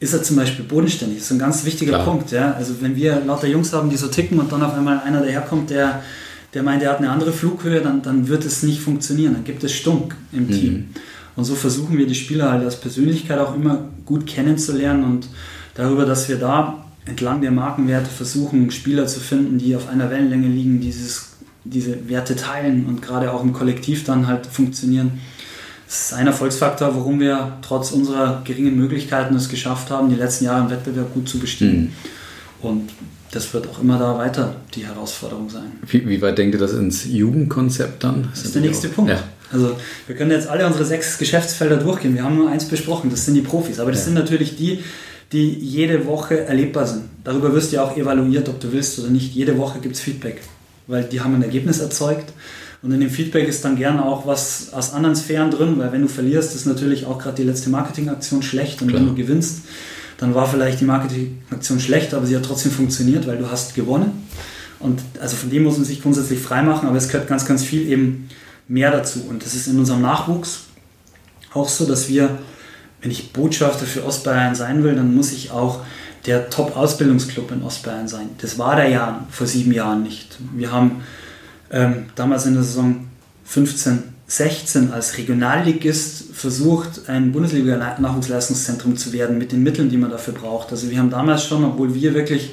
ist er zum Beispiel bodenständig? Das ist ein ganz wichtiger Klar. Punkt. Ja? Also wenn wir lauter Jungs haben, die so ticken und dann auf einmal einer daherkommt, der, der meint, er hat eine andere Flughöhe, dann, dann wird es nicht funktionieren. Dann gibt es Stunk im mhm. Team. Und so versuchen wir die Spieler halt als Persönlichkeit auch immer gut kennenzulernen und darüber, dass wir da entlang der Markenwerte versuchen, Spieler zu finden, die auf einer Wellenlänge liegen, dieses, diese Werte teilen und gerade auch im Kollektiv dann halt funktionieren. Das ist ein Erfolgsfaktor, warum wir trotz unserer geringen Möglichkeiten es geschafft haben, die letzten Jahre im Wettbewerb gut zu bestehen. Mhm. Und das wird auch immer da weiter die Herausforderung sein. Wie, wie, weit denkt ihr das ins Jugendkonzept dann? Das ist der nächste auch? Punkt. Ja. Also wir können jetzt alle unsere sechs Geschäftsfelder durchgehen. Wir haben nur eins besprochen, das sind die Profis. Aber das ja. sind natürlich die, die jede Woche erlebbar sind. Darüber wirst du ja auch evaluiert, ob du willst oder nicht. Jede Woche gibt es Feedback, weil die haben ein Ergebnis erzeugt. Und in dem Feedback ist dann gerne auch was aus anderen Sphären drin, weil wenn du verlierst, ist natürlich auch gerade die letzte Marketingaktion schlecht. Und Klar. wenn du gewinnst, dann war vielleicht die Marketingaktion schlecht, aber sie hat trotzdem funktioniert, weil du hast gewonnen. Und also von dem muss man sich grundsätzlich freimachen, aber es gehört ganz, ganz viel eben mehr dazu. Und das ist in unserem Nachwuchs auch so, dass wir wenn ich Botschafter für Ostbayern sein will, dann muss ich auch der Top-Ausbildungsclub in Ostbayern sein. Das war der ja vor sieben Jahren nicht. Wir haben ähm, damals in der Saison 15, 16 als Regionalligist versucht, ein Bundesliga-Nachwuchsleistungszentrum zu werden mit den Mitteln, die man dafür braucht. Also wir haben damals schon, obwohl wir wirklich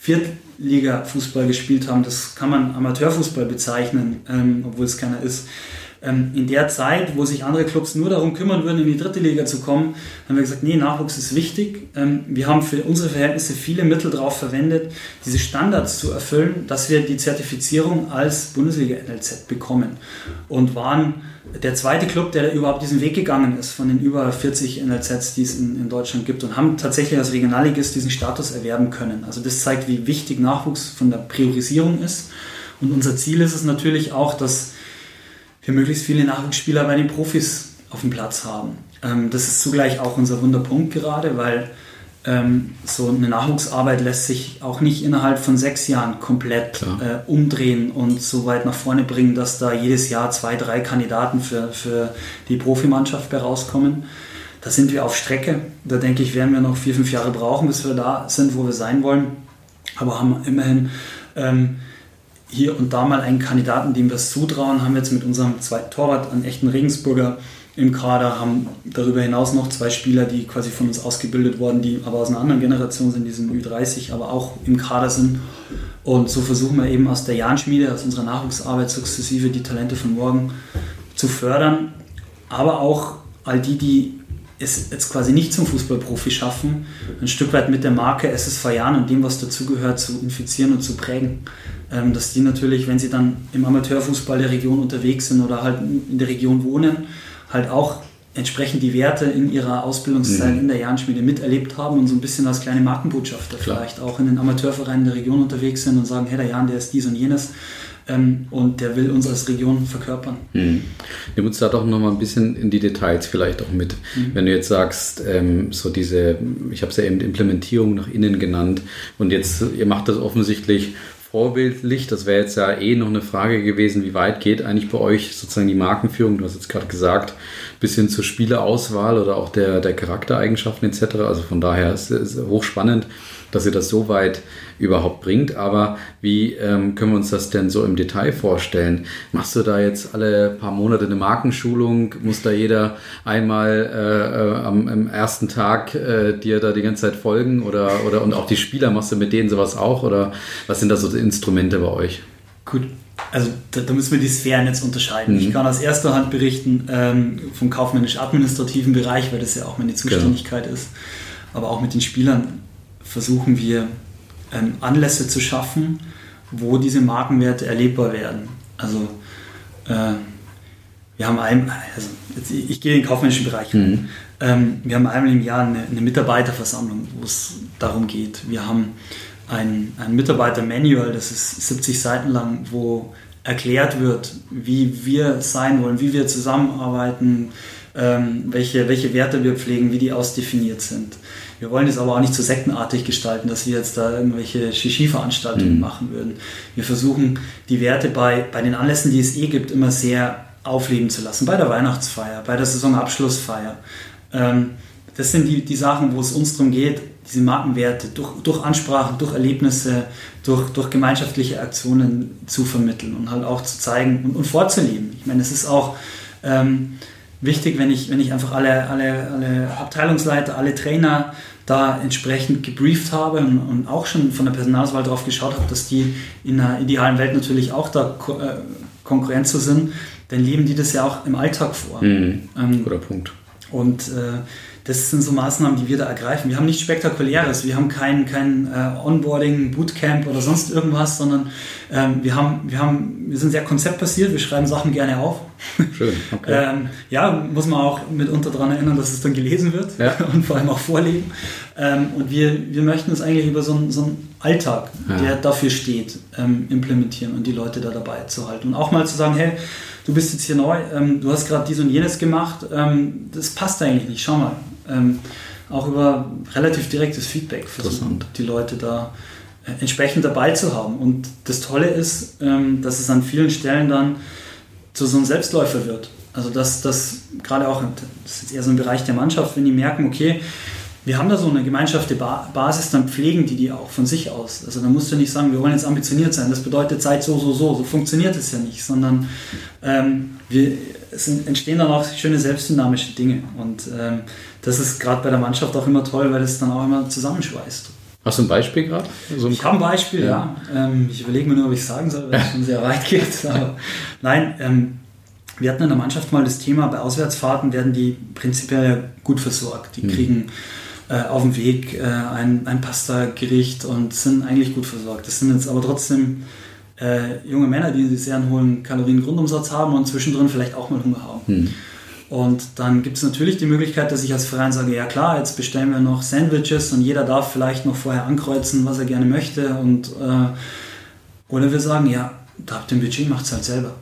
Viertliga-Fußball gespielt haben, das kann man Amateurfußball bezeichnen, ähm, obwohl es keiner ist, in der Zeit, wo sich andere Clubs nur darum kümmern würden, in die dritte Liga zu kommen, haben wir gesagt, nee, Nachwuchs ist wichtig. Ähm, wir haben für unsere Verhältnisse viele Mittel darauf verwendet, diese Standards zu erfüllen, dass wir die Zertifizierung als Bundesliga-NLZ bekommen und waren der zweite Club, der überhaupt diesen Weg gegangen ist von den über 40 NLZs, die es in, in Deutschland gibt und haben tatsächlich als Regionalligist diesen Status erwerben können. Also das zeigt, wie wichtig Nachwuchs von der Priorisierung ist. Und unser Ziel ist es natürlich auch, dass wir möglichst viele Nachwuchsspieler bei den Profis auf dem Platz haben. Ähm, das ist zugleich auch unser Wunderpunkt gerade, weil ähm, so eine Nachwuchsarbeit lässt sich auch nicht innerhalb von sechs Jahren komplett äh, umdrehen und so weit nach vorne bringen, dass da jedes Jahr zwei, drei Kandidaten für, für die Profimannschaft herauskommen. Da sind wir auf Strecke. Da denke ich, werden wir noch vier, fünf Jahre brauchen, bis wir da sind, wo wir sein wollen. Aber haben immerhin ähm, hier und da mal einen Kandidaten, dem wir es zutrauen, haben wir jetzt mit unserem zweiten Torwart, einen echten Regensburger, im Kader, haben darüber hinaus noch zwei Spieler, die quasi von uns ausgebildet wurden, die aber aus einer anderen Generation sind, die sind Ü30, aber auch im Kader sind. Und so versuchen wir eben aus der Jahnschmiede, aus unserer Nachwuchsarbeit sukzessive die Talente von morgen zu fördern, aber auch all die, die es jetzt quasi nicht zum Fußballprofi schaffen, ein Stück weit mit der Marke SSV Jahn und dem, was dazugehört, zu infizieren und zu prägen. Ähm, dass die natürlich, wenn sie dann im Amateurfußball der Region unterwegs sind oder halt in der Region wohnen, halt auch entsprechend die Werte in ihrer Ausbildungszeit mhm. in der Jahrenschmiede miterlebt haben und so ein bisschen als kleine Markenbotschafter Klar. vielleicht auch in den Amateurvereinen der Region unterwegs sind und sagen, hey, der Jan, der ist dies und jenes ähm, und der will uns als Region verkörpern. Mhm. Nimm uns da doch nochmal ein bisschen in die Details vielleicht auch mit. Mhm. Wenn du jetzt sagst, ähm, so diese, ich habe es ja eben Implementierung nach innen genannt und jetzt, ihr macht das offensichtlich vorbildlich. Das wäre jetzt ja eh noch eine Frage gewesen, wie weit geht eigentlich bei euch sozusagen die Markenführung? Du hast jetzt gerade gesagt, bis hin zur Spieleauswahl oder auch der, der Charaktereigenschaften etc. Also von daher ist es hochspannend dass ihr das so weit überhaupt bringt. Aber wie ähm, können wir uns das denn so im Detail vorstellen? Machst du da jetzt alle paar Monate eine Markenschulung? Muss da jeder einmal äh, am, am ersten Tag äh, dir da die ganze Zeit folgen? Oder, oder und auch die Spieler, machst du mit denen sowas auch? Oder was sind da so Instrumente bei euch? Gut, also da, da, müssen wir die Sphären jetzt unterscheiden. Mhm. Ich kann aus erster Hand berichten ähm, vom kaufmännisch-administrativen Bereich, weil das ja auch meine genau. Zuständigkeit genau. ist. Aber auch mit den Spielern versuchen wir ähm, Anlässe zu schaffen, wo diese Markenwerte erlebbar werden. Also äh, wir haben ein, also jetzt, ich gehe in den kaufmännischen Bereich rein. Mhm. Ähm, wir haben einmal im Jahr eine, eine, Mitarbeiterversammlung, wo es darum geht. Wir haben ein, ein Mitarbeiter-Manual, das ist 70 Seiten lang, wo erklärt wird, wie wir sein wollen, wie wir zusammenarbeiten, ähm, welche, welche Werte wir pflegen, wie die ausdefiniert sind. Wir wollen es aber auch nicht so sektenartig gestalten, dass wir jetzt da irgendwelche Shishi-Veranstaltungen mhm. machen würden. Wir versuchen, die Werte bei, bei den Anlässen, die es eh gibt, immer sehr aufleben zu lassen. Bei der Weihnachtsfeier, bei der Saisonabschlussfeier. Ähm, das sind die, die Sachen, wo es uns darum geht, diese Markenwerte durch, durch Ansprachen, durch Erlebnisse, durch, durch gemeinschaftliche Aktionen zu vermitteln und halt auch zu zeigen und, und vorzuleben. Ich meine, es ist auch ähm, wichtig, wenn ich, wenn ich einfach alle, alle, alle Abteilungsleiter, alle Trainer da entsprechend gebrieft habe und, und auch schon von der Personalauswahl darauf geschaut habe, dass die in einer idealen Welt natürlich auch da Ko äh, Konkurrent zu sind, dann leben die das ja auch im Alltag vor. Mhm. Ähm, Guter Punkt. Und äh, das sind so Maßnahmen, die wir da ergreifen. Wir haben nichts Spektakuläres, wir haben kein, kein äh, Onboarding, Bootcamp oder sonst irgendwas, sondern ähm, wir, haben, wir, haben, wir sind sehr konzeptbasiert, wir schreiben Sachen gerne auf. Schön, okay. ähm, ja, muss man auch mitunter daran erinnern, dass es dann gelesen wird ja. und vor allem auch vorleben. Ähm, und wir, wir möchten es eigentlich über so einen, so einen Alltag, ja. der dafür steht, ähm, implementieren und die Leute da dabei zu halten. Und auch mal zu sagen, hey, du bist jetzt hier neu, ähm, du hast gerade dies und jenes gemacht, ähm, das passt eigentlich nicht, schau mal. Ähm, auch über relativ direktes Feedback versuchen die Leute da äh, entsprechend dabei zu haben. Und das Tolle ist, ähm, dass es an vielen Stellen dann zu so einem Selbstläufer wird. Also dass das gerade auch, das ist jetzt eher so ein Bereich der Mannschaft, wenn die merken, okay, wir haben da so eine gemeinschaftliche Basis, dann pflegen die die auch von sich aus. Also da musst du nicht sagen, wir wollen jetzt ambitioniert sein, das bedeutet Zeit so, so, so. So funktioniert es ja nicht, sondern ähm, wir, es entstehen dann auch schöne selbstdynamische Dinge. Und ähm, das ist gerade bei der Mannschaft auch immer toll, weil es dann auch immer zusammenschweißt. Hast du ein Beispiel gerade? So ich habe ein Beispiel, ja. ja. Ähm, ich überlege mir nur, ob ich sagen soll, weil es schon sehr weit geht. Aber nein, ähm, wir hatten in der Mannschaft mal das Thema, bei Auswärtsfahrten werden die prinzipiell gut versorgt. Die mhm. kriegen äh, auf dem Weg äh, ein, ein Pasta-Gericht und sind eigentlich gut versorgt. Das sind jetzt aber trotzdem äh, junge Männer, die sehr einen hohen Kaloriengrundumsatz haben und zwischendrin vielleicht auch mal Hunger haben. Mhm. Und dann gibt es natürlich die Möglichkeit, dass ich als Verein sage, ja klar, jetzt bestellen wir noch Sandwiches und jeder darf vielleicht noch vorher ankreuzen, was er gerne möchte. Und, äh, oder wir sagen, ja, da habt ihr ein Budget, macht es halt selber.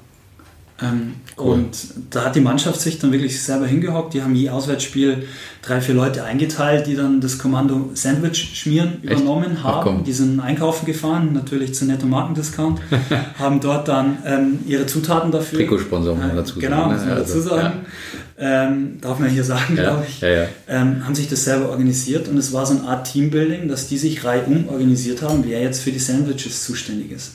Ähm, cool. Und da hat die Mannschaft sich dann wirklich selber hingehockt. Die haben je Auswärtsspiel drei, vier Leute eingeteilt, die dann das Kommando Sandwich schmieren übernommen Echt? haben. Die sind einkaufen gefahren, natürlich zu netto Markendiscount, haben dort dann ähm, ihre Zutaten dafür. Trikotsponsor muss man dazu. Genau, muss man dazu sagen. Ja. Ähm, darf man hier sagen, ja, glaube ich. Ja, ähm, haben sich das selber organisiert und es war so eine Art Teambuilding, dass die sich reihum organisiert haben, wer jetzt für die Sandwiches zuständig ist.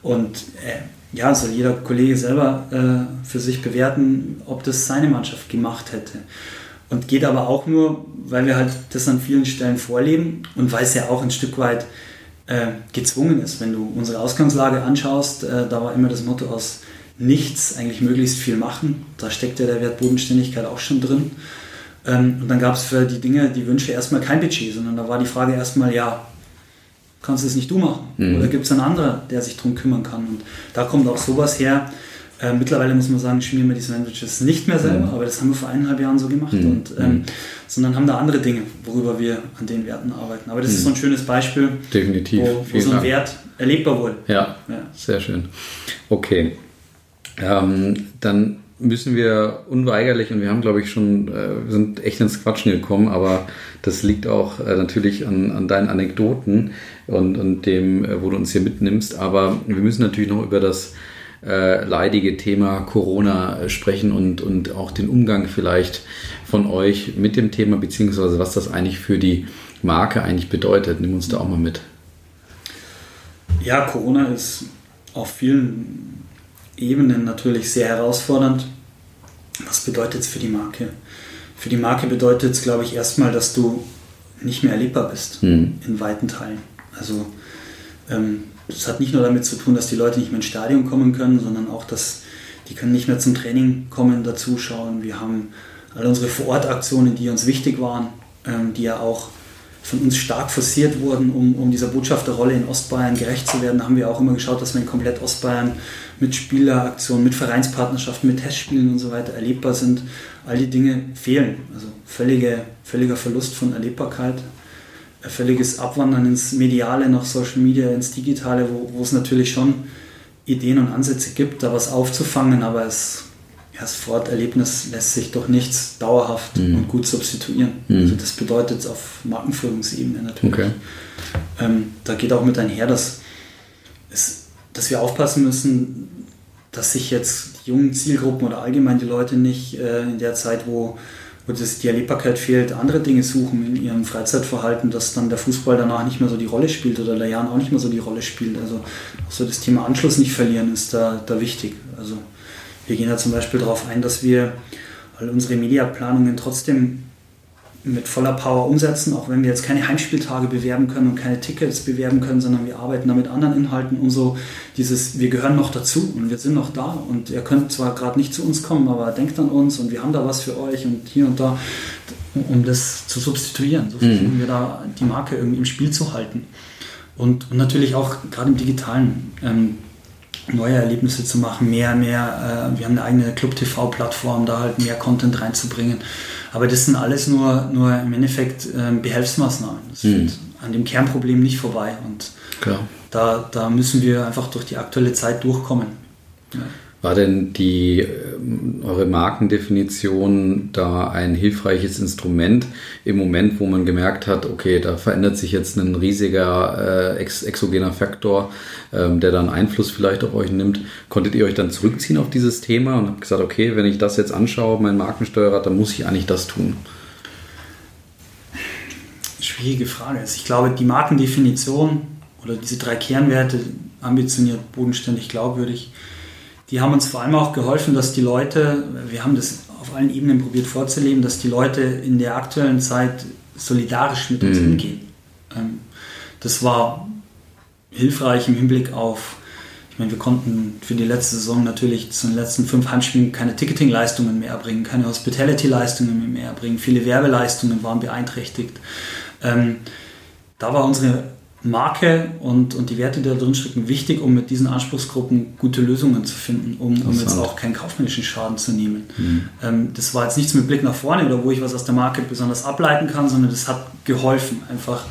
Und äh, ja, soll jeder Kollege selber äh, für sich bewerten, ob das seine Mannschaft gemacht hätte. Und geht aber auch nur, weil wir halt das an vielen Stellen vorleben und weil es ja auch ein Stück weit äh, gezwungen ist. Wenn du unsere Ausgangslage anschaust, äh, da war immer das Motto aus nichts eigentlich möglichst viel machen. Da steckt ja der Wert Bodenständigkeit auch schon drin. Ähm, und dann gab es für die Dinge, die Wünsche erstmal kein Budget, sondern da war die Frage erstmal, ja, kannst es nicht du machen? Mhm. Oder gibt es einen anderen, der sich darum kümmern kann? Und da kommt auch sowas her. Äh, mittlerweile muss man sagen, schmieren wir die Sandwiches nicht mehr selber, mhm. aber das haben wir vor eineinhalb Jahren so gemacht. Mhm. Und, ähm, sondern haben da andere Dinge, worüber wir an den Werten arbeiten. Aber das ist so ein mhm. schönes Beispiel, Definitiv. wo, wo so ein Dank. Wert erlebbar wurde. Ja, ja, sehr schön. Okay. Ähm, dann müssen wir unweigerlich, und wir haben, glaube ich, schon, äh, sind echt ins Quatschen gekommen, aber das liegt auch äh, natürlich an, an deinen Anekdoten und, und dem, äh, wo du uns hier mitnimmst. Aber wir müssen natürlich noch über das äh, leidige Thema Corona äh, sprechen und, und auch den Umgang vielleicht von euch mit dem Thema, beziehungsweise was das eigentlich für die Marke eigentlich bedeutet. Nimm uns da auch mal mit. Ja, Corona ist auf vielen Ebenen natürlich sehr herausfordernd. Was bedeutet es für die Marke? Für die Marke bedeutet es, glaube ich, erstmal, dass du nicht mehr erlebbar bist mhm. in weiten Teilen. Also ähm, das hat nicht nur damit zu tun, dass die Leute nicht mehr ins Stadion kommen können, sondern auch, dass die können nicht mehr zum Training kommen, dazuschauen. Wir haben all unsere Vorortaktionen, die uns wichtig waren, ähm, die ja auch von uns stark forciert wurden, um, um dieser Botschafterrolle in Ostbayern gerecht zu werden, haben wir auch immer geschaut, dass wir in komplett Ostbayern mit Spieleraktionen, mit Vereinspartnerschaften, mit Testspielen und so weiter erlebbar sind. All die Dinge fehlen. Also völlige, völliger Verlust von Erlebbarkeit, völliges Abwandern ins Mediale, nach Social Media, ins Digitale, wo, wo es natürlich schon Ideen und Ansätze gibt, da was aufzufangen, aber es das Forterlebnis lässt sich doch nichts dauerhaft mhm. und gut substituieren. Mhm. Also das bedeutet auf Markenführungsebene natürlich. Okay. Ähm, da geht auch mit einher, dass, es, dass wir aufpassen müssen, dass sich jetzt die jungen Zielgruppen oder allgemein die Leute nicht äh, in der Zeit, wo, wo das, die Erlebbarkeit fehlt, andere Dinge suchen in ihrem Freizeitverhalten, dass dann der Fußball danach nicht mehr so die Rolle spielt oder der Jan auch nicht mehr so die Rolle spielt. Also auch so das Thema Anschluss nicht verlieren ist da, da wichtig. Also wir gehen da zum Beispiel darauf ein, dass wir all unsere Mediaplanungen trotzdem mit voller Power umsetzen, auch wenn wir jetzt keine Heimspieltage bewerben können und keine Tickets bewerben können, sondern wir arbeiten da mit anderen Inhalten, um so dieses, wir gehören noch dazu und wir sind noch da und ihr könnt zwar gerade nicht zu uns kommen, aber denkt an uns und wir haben da was für euch und hier und da, um das zu substituieren. So versuchen mhm. wir da die Marke irgendwie im Spiel zu halten. Und, und natürlich auch gerade im Digitalen. Ähm, neue Erlebnisse zu machen, mehr, mehr, äh, wir haben eine eigene Club-TV-Plattform, da halt mehr Content reinzubringen. Aber das sind alles nur, nur im Endeffekt äh, Behelfsmaßnahmen. Das mhm. führt an dem Kernproblem nicht vorbei. Und Klar. Da, da müssen wir einfach durch die aktuelle Zeit durchkommen. Ja. War denn die äh, eure Markendefinition da ein hilfreiches Instrument im Moment, wo man gemerkt hat, okay, da verändert sich jetzt ein riesiger äh, ex exogener Faktor, ähm, der dann Einfluss vielleicht auf euch nimmt? Konntet ihr euch dann zurückziehen auf dieses Thema und habt gesagt, okay, wenn ich das jetzt anschaue, mein Markensteuerrad, dann muss ich eigentlich das tun? Schwierige Frage. Also ich glaube, die Markendefinition oder diese drei Kernwerte, ambitioniert, bodenständig, glaubwürdig, die haben uns vor allem auch geholfen, dass die Leute, wir haben das auf allen Ebenen probiert vorzuleben, dass die Leute in der aktuellen Zeit solidarisch mit uns mhm. umgehen. Ähm, das war hilfreich im Hinblick auf, ich meine, wir konnten für die letzte Saison natürlich zu den letzten fünf Heimspielen keine Ticketing-Leistungen mehr erbringen, keine Hospitality-Leistungen mehr erbringen. Viele Werbeleistungen waren beeinträchtigt. Ähm, da war unsere Marke und, und die Werte, die da drin stecken, wichtig, um mit diesen Anspruchsgruppen gute Lösungen zu finden, um, um jetzt auch keinen kaufmännischen Schaden zu nehmen. Mhm. Ähm, das war jetzt nichts mit Blick nach vorne oder wo ich was aus der Marke besonders ableiten kann, sondern das hat geholfen, einfach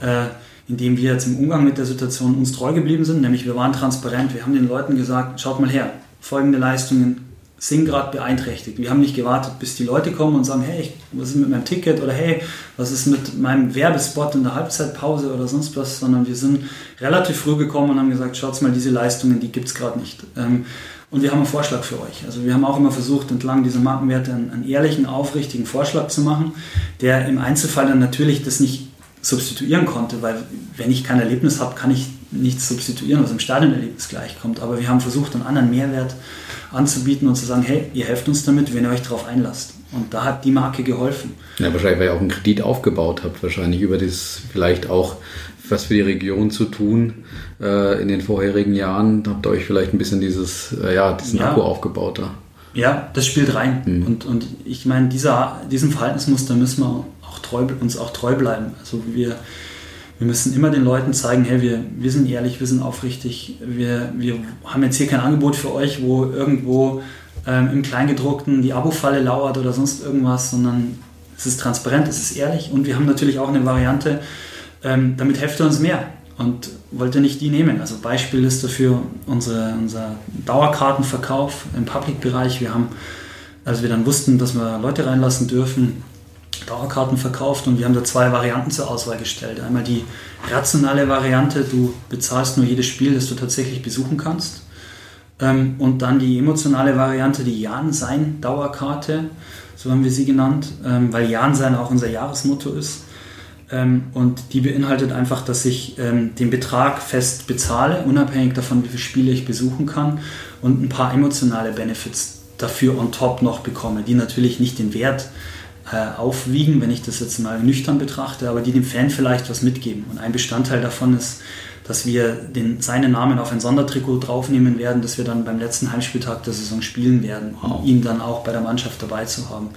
äh, indem wir jetzt im Umgang mit der Situation uns treu geblieben sind, nämlich wir waren transparent, wir haben den Leuten gesagt, schaut mal her, folgende Leistungen sind gerade beeinträchtigt. Wir haben nicht gewartet, bis die Leute kommen und sagen, hey, was ist mit meinem Ticket oder hey, was ist mit meinem Werbespot in der Halbzeitpause oder sonst was, sondern wir sind relativ früh gekommen und haben gesagt, schaut mal, diese Leistungen, die gibt es gerade nicht. Ähm, und wir haben einen Vorschlag für euch. Also wir haben auch immer versucht, entlang dieser Markenwerte einen, einen ehrlichen, aufrichtigen Vorschlag zu machen, der im Einzelfall dann natürlich das nicht substituieren konnte, weil wenn ich kein Erlebnis habe, kann ich nichts substituieren, was im Stadionerlebnis gleichkommt. Aber wir haben versucht, einen anderen Mehrwert anzubieten und zu sagen, hey, ihr helft uns damit, wenn ihr euch darauf einlasst. Und da hat die Marke geholfen. Ja, wahrscheinlich, weil ihr auch einen Kredit aufgebaut habt, wahrscheinlich über das vielleicht auch was für die Region zu tun äh, in den vorherigen Jahren. Habt ihr euch vielleicht ein bisschen dieses, äh, ja, diesen ja. Akku aufgebaut da. Ja, das spielt rein. Mhm. Und, und ich meine, dieser, diesem Verhaltensmuster müssen wir auch treu, uns auch treu bleiben. Also wir, wir müssen immer den Leuten zeigen, hey, wir, wir sind ehrlich, wir sind aufrichtig, wir, wir haben jetzt hier kein Angebot für euch, wo irgendwo ähm, im Kleingedruckten die Abo-Falle lauert oder sonst irgendwas, sondern es ist transparent, es ist ehrlich und wir haben natürlich auch eine Variante, ähm, damit helft ihr uns mehr und wollt ihr nicht die nehmen. Also Beispiel ist dafür unsere, unser Dauerkartenverkauf im Public-Bereich. Wir haben, als wir dann wussten, dass wir Leute reinlassen dürfen, Dauerkarten verkauft und wir haben da zwei Varianten zur Auswahl gestellt. Einmal die rationale Variante, du bezahlst nur jedes Spiel, das du tatsächlich besuchen kannst. Ähm, und dann die emotionale Variante, die Jan-Sein-Dauerkarte, so haben wir sie genannt, ähm, weil Jan-Sein auch unser Jahresmotto ist. Ähm, und die beinhaltet einfach, dass ich den Betrag fest bezahle, unabhängig davon, wie viele Spiele ich besuchen kann und ein paar emotionale Benefits dafür on top noch bekomme, die natürlich nicht den Wert äh, aufwiegen, wenn ich das jetzt mal nüchtern betrachte, aber die dem Fan vielleicht was mitgeben. Und ein Bestandteil davon ist, dass wir den, seinen Namen auf ein Sondertrikot draufnehmen werden, das wir dann beim letzten Heimspieltag der Saison spielen werden, um wow. ihn dann auch bei der Mannschaft dabei zu haben.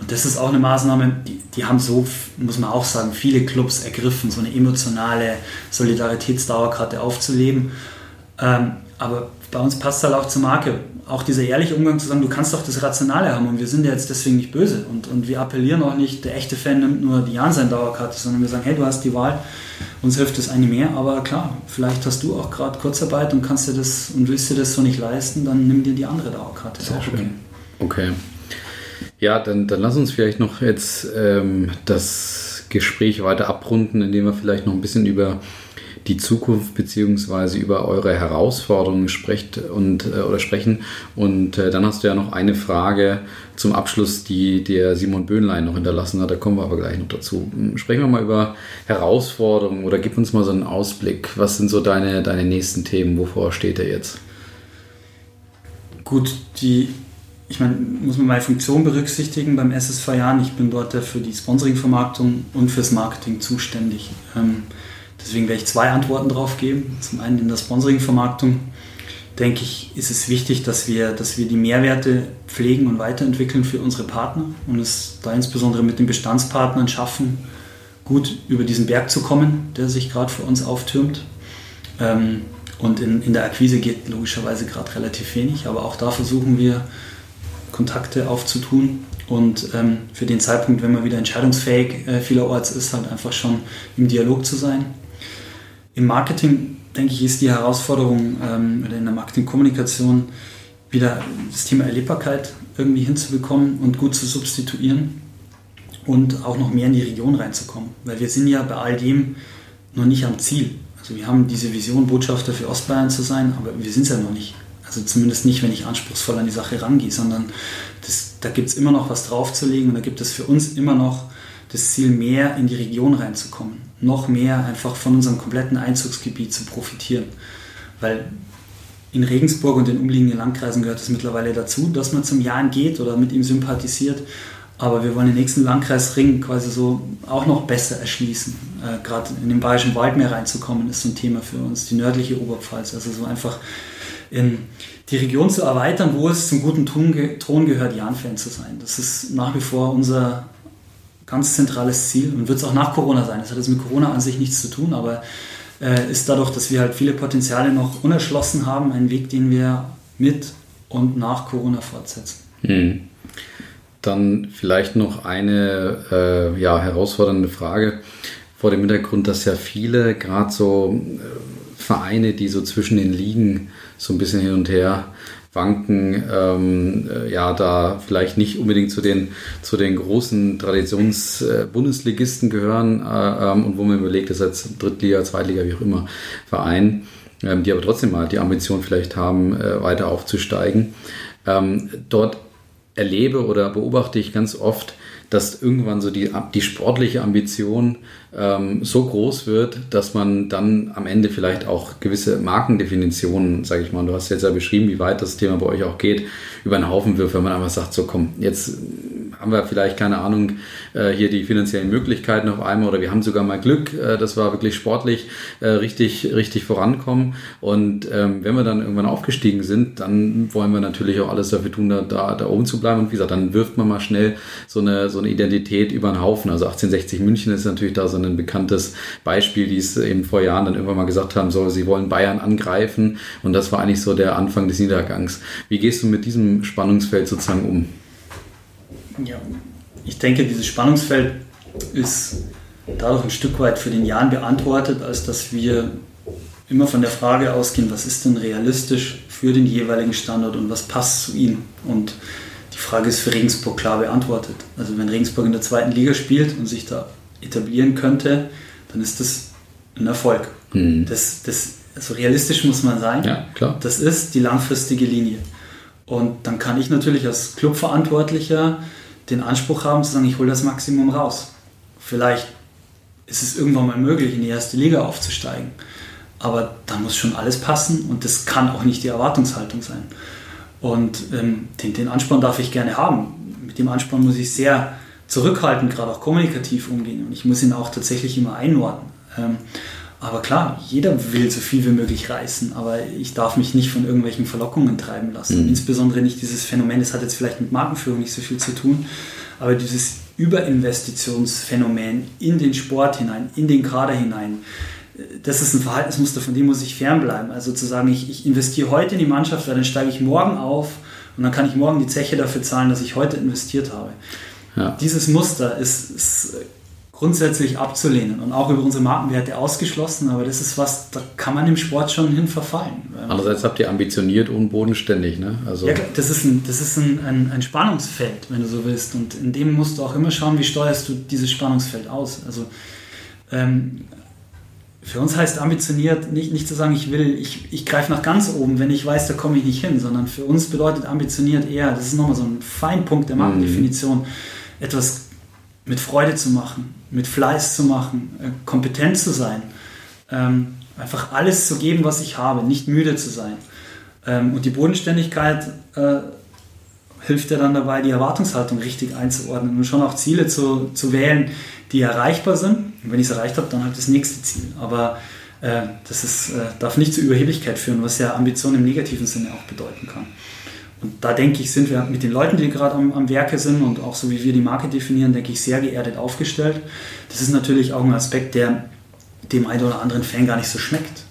Und das ist auch eine Maßnahme, die, die haben so, muss man auch sagen, viele Clubs ergriffen, so eine emotionale Solidaritätsdauerkarte aufzuleben. Ähm, aber bei uns passt es halt auch zur Marke auch dieser ehrliche Umgang zu sagen, du kannst doch das Rationale haben und wir sind ja jetzt deswegen nicht böse und, und wir appellieren auch nicht, der echte Fan nimmt nur die Jansein-Dauerkarte, sondern wir sagen, hey, du hast die Wahl, uns hilft das eine mehr, aber klar, vielleicht hast du auch gerade Kurzarbeit und kannst dir das und willst dir das so nicht leisten, dann nimm dir die andere Dauerkarte. Sehr schön. Okay. Ja, dann, dann lass uns vielleicht noch jetzt ähm, das Gespräch weiter abrunden, indem wir vielleicht noch ein bisschen über die Zukunft beziehungsweise über eure Herausforderungen sprecht und äh, oder sprechen. Und äh, dann hast du ja noch eine Frage zum Abschluss, die der Simon Böhnlein noch hinterlassen hat. Da kommen wir aber gleich noch dazu. Hm, sprechen wir mal über Herausforderungen oder gib uns mal so einen Ausblick. Was sind so deine, deine nächsten Themen? Wovor steht er jetzt? Gut, die ich meine, muss man meine Funktion berücksichtigen beim SSV Jahren. Ich bin dort für die Sponsoring-Vermarktung und fürs Marketing zuständig. Deswegen werde ich zwei Antworten darauf geben. Zum einen in der Sponsoring-Vermarktung denke ich, ist es wichtig, dass wir, dass wir die Mehrwerte pflegen und weiterentwickeln für unsere Partner und es da insbesondere mit den Bestandspartnern schaffen, gut über diesen Berg zu kommen, der sich gerade für uns auftürmt. Ähm, und in, in der Akquise geht logischerweise gerade relativ wenig, aber auch da versuchen wir Kontakte aufzutun und ähm, für den Zeitpunkt, wenn man wieder entscheidungsfähig äh, vielerorts ist, halt einfach schon im Dialog zu sein. Im Marketing, denke ich, ist die Herausforderung ähm, in der Marketingkommunikation wieder das Thema Erlebbarkeit irgendwie hinzubekommen und gut zu substituieren und auch noch mehr in die Region reinzukommen. Weil wir sind ja bei all dem noch nicht am Ziel. Also wir haben diese Vision, Botschafter für Ostbayern zu sein, aber wir sind es ja noch nicht. Also zumindest nicht, wenn ich anspruchsvoll an die Sache rangehe, sondern das, da gibt es immer noch was draufzulegen und da gibt es für uns immer noch das Ziel, mehr in die Region reinzukommen, noch mehr einfach von unserem kompletten Einzugsgebiet zu profitieren. Weil in Regensburg und den umliegenden Landkreisen gehört es mittlerweile dazu, dass man zum Jahren geht oder mit ihm sympathisiert. Aber wir wollen den nächsten Landkreisring quasi so auch noch besser erschließen. Äh, Gerade in den Bayerischen Wald mehr reinzukommen, ist so ein Thema für uns. Die nördliche Oberpfalz. Also so einfach in die Region zu erweitern, wo es zum guten Ton gehört, Jan-Fan zu sein. Das ist nach wie vor unser ganz zentrales Ziel und wird es auch nach Corona sein. Das hat jetzt mit Corona an sich nichts zu tun, aber äh, ist dadurch, dass wir halt viele Potenziale noch unerschlossen haben, ein Weg, den wir mit und nach Corona fortsetzen. Hm. Dann vielleicht noch eine äh, ja, herausfordernde Frage vor dem Hintergrund, dass ja viele, gerade so äh, Vereine, die so zwischen den Ligen so ein bisschen hin und her wanken, ähm, äh, ja, da vielleicht nicht unbedingt zu den, zu den großen Traditions-Bundesligisten äh, gehören äh, ähm, und wo man überlegt, das als Drittliga, Zweitliga, wie auch immer, Verein, ähm, die aber trotzdem mal die Ambition vielleicht haben, äh, weiter aufzusteigen. Ähm, dort erlebe oder beobachte ich ganz oft, dass irgendwann so die, die sportliche Ambition ähm, so groß wird, dass man dann am Ende vielleicht auch gewisse Markendefinitionen, sage ich mal, du hast jetzt ja beschrieben, wie weit das Thema bei euch auch geht, über einen Haufen wirft, wenn man einfach sagt, so komm, jetzt haben wir vielleicht keine Ahnung, äh, hier die finanziellen Möglichkeiten auf einmal oder wir haben sogar mal Glück, äh, dass wir wirklich sportlich äh, richtig, richtig vorankommen. Und ähm, wenn wir dann irgendwann aufgestiegen sind, dann wollen wir natürlich auch alles dafür tun, da, da, da oben zu bleiben. Und wie gesagt, dann wirft man mal schnell so eine, so eine Identität über den Haufen. Also 1860 München ist natürlich da so ein bekanntes Beispiel, die es eben vor Jahren dann irgendwann mal gesagt haben, so, sie wollen Bayern angreifen. Und das war eigentlich so der Anfang des Niedergangs. Wie gehst du mit diesem Spannungsfeld sozusagen um? Ja, ich denke, dieses Spannungsfeld ist dadurch ein Stück weit für den Jan beantwortet, als dass wir immer von der Frage ausgehen, was ist denn realistisch für den jeweiligen Standort und was passt zu ihm. Und die Frage ist für Regensburg klar beantwortet. Also wenn Regensburg in der zweiten Liga spielt und sich da etablieren könnte, dann ist das ein Erfolg. Mhm. Das, das, also realistisch muss man sein. Ja, klar. Das ist die langfristige Linie. Und dann kann ich natürlich als Clubverantwortlicher den Anspruch haben zu sagen, ich hole das Maximum raus. Vielleicht ist es irgendwann mal möglich, in die erste Liga aufzusteigen. Aber da muss schon alles passen und das kann auch nicht die Erwartungshaltung sein. Und ähm, den, den Ansporn darf ich gerne haben. Mit dem Ansporn muss ich sehr zurückhaltend, gerade auch kommunikativ umgehen. Und ich muss ihn auch tatsächlich immer einordnen. Ähm, aber klar, jeder will so viel wie möglich reißen, aber ich darf mich nicht von irgendwelchen Verlockungen treiben lassen. Mhm. Insbesondere nicht dieses Phänomen, das hat jetzt vielleicht mit Markenführung nicht so viel zu tun, aber dieses Überinvestitionsphänomen in den Sport hinein, in den Kader hinein, das ist ein Verhaltensmuster, von dem muss ich fernbleiben. Also zu sagen, ich, ich investiere heute in die Mannschaft, weil dann steige ich morgen auf und dann kann ich morgen die Zeche dafür zahlen, dass ich heute investiert habe. Ja. Dieses Muster ist, ist grundsätzlich abzulehnen und auch über unsere Markenwerte ausgeschlossen, aber das ist was, da kann man im Sport schon hin verfallen. Andererseits habt ihr ambitioniert und bodenständig, ne? Also ja, das ist, ein, das ist ein, ein, ein, Spannungsfeld, wenn du so willst und in dem musst du auch immer schauen, wie steuerst du dieses Spannungsfeld aus. Also ähm, für uns heißt ambitioniert nicht, nicht zu sagen, ich will, ich, ich greife nach ganz oben, wenn ich weiß, da komme ich nicht hin, sondern für uns bedeutet ambitioniert eher, das ist nochmal so ein Feinpunkt der Markendefinition, mhm. etwas mit Freude zu machen, mit Fleiß zu machen, äh, kompetent zu sein, ähm, einfach alles zu geben, was ich habe, nicht müde zu sein. Ähm, und die Bodenständigkeit äh, hilft ja dann dabei, die Erwartungshaltung richtig einzuordnen und schon auch Ziele zu, zu wählen, die erreichbar sind. Und wenn ich es erreicht habe, dann halt das nächste Ziel. Aber äh, das ist, äh, darf nicht zu Überheblichkeit führen, was ja Ambition im negativen Sinne auch bedeuten kann. Und da denke ich, sind wir mit den Leuten, die gerade am, am Werke sind und auch so wie wir die Marke definieren, denke ich, sehr geerdet aufgestellt. Das ist natürlich auch ein Aspekt, der dem einen oder anderen Fan gar nicht so schmeckt.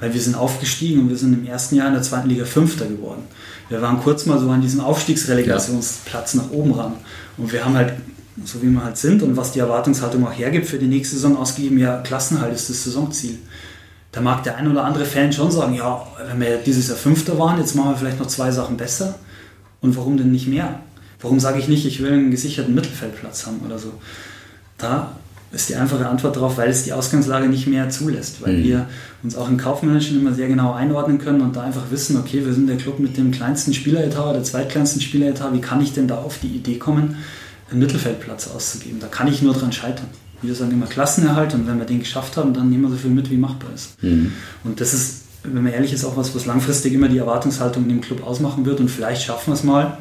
Weil wir sind aufgestiegen und wir sind im ersten Jahr in der zweiten Liga Fünfter geworden. Wir waren kurz mal so an diesem Aufstiegsrelegationsplatz ja. nach oben ran. Und wir haben halt, so wie wir halt sind und was die Erwartungshaltung auch hergibt, für die nächste Saison ausgegeben, ja, Klassenhalt ist das Saisonziel da mag der ein oder andere Fan schon sagen, ja, wenn wir dieses Jahr Fünfter waren, jetzt machen wir vielleicht noch zwei Sachen besser. Und warum denn nicht mehr? Warum sage ich nicht, ich will einen gesicherten Mittelfeldplatz haben oder so? Da ist die einfache Antwort darauf, weil es die Ausgangslage nicht mehr zulässt, weil mhm. wir uns auch im Kaufmännischen immer sehr genau einordnen können und da einfach wissen, okay, wir sind der Club mit dem kleinsten Spieleretat oder zweitkleinsten Spieleretat, wie kann ich denn da auf die Idee kommen, einen Mittelfeldplatz auszugeben? Da kann ich nur dran scheitern wir sagen immer Klassenerhalt und wenn wir den geschafft haben, dann nehmen wir so viel mit, wie machbar ist. Mhm. Und das ist, wenn man ehrlich ist, auch was, was langfristig immer die Erwartungshaltung in dem Club ausmachen wird und vielleicht schaffen wir es mal,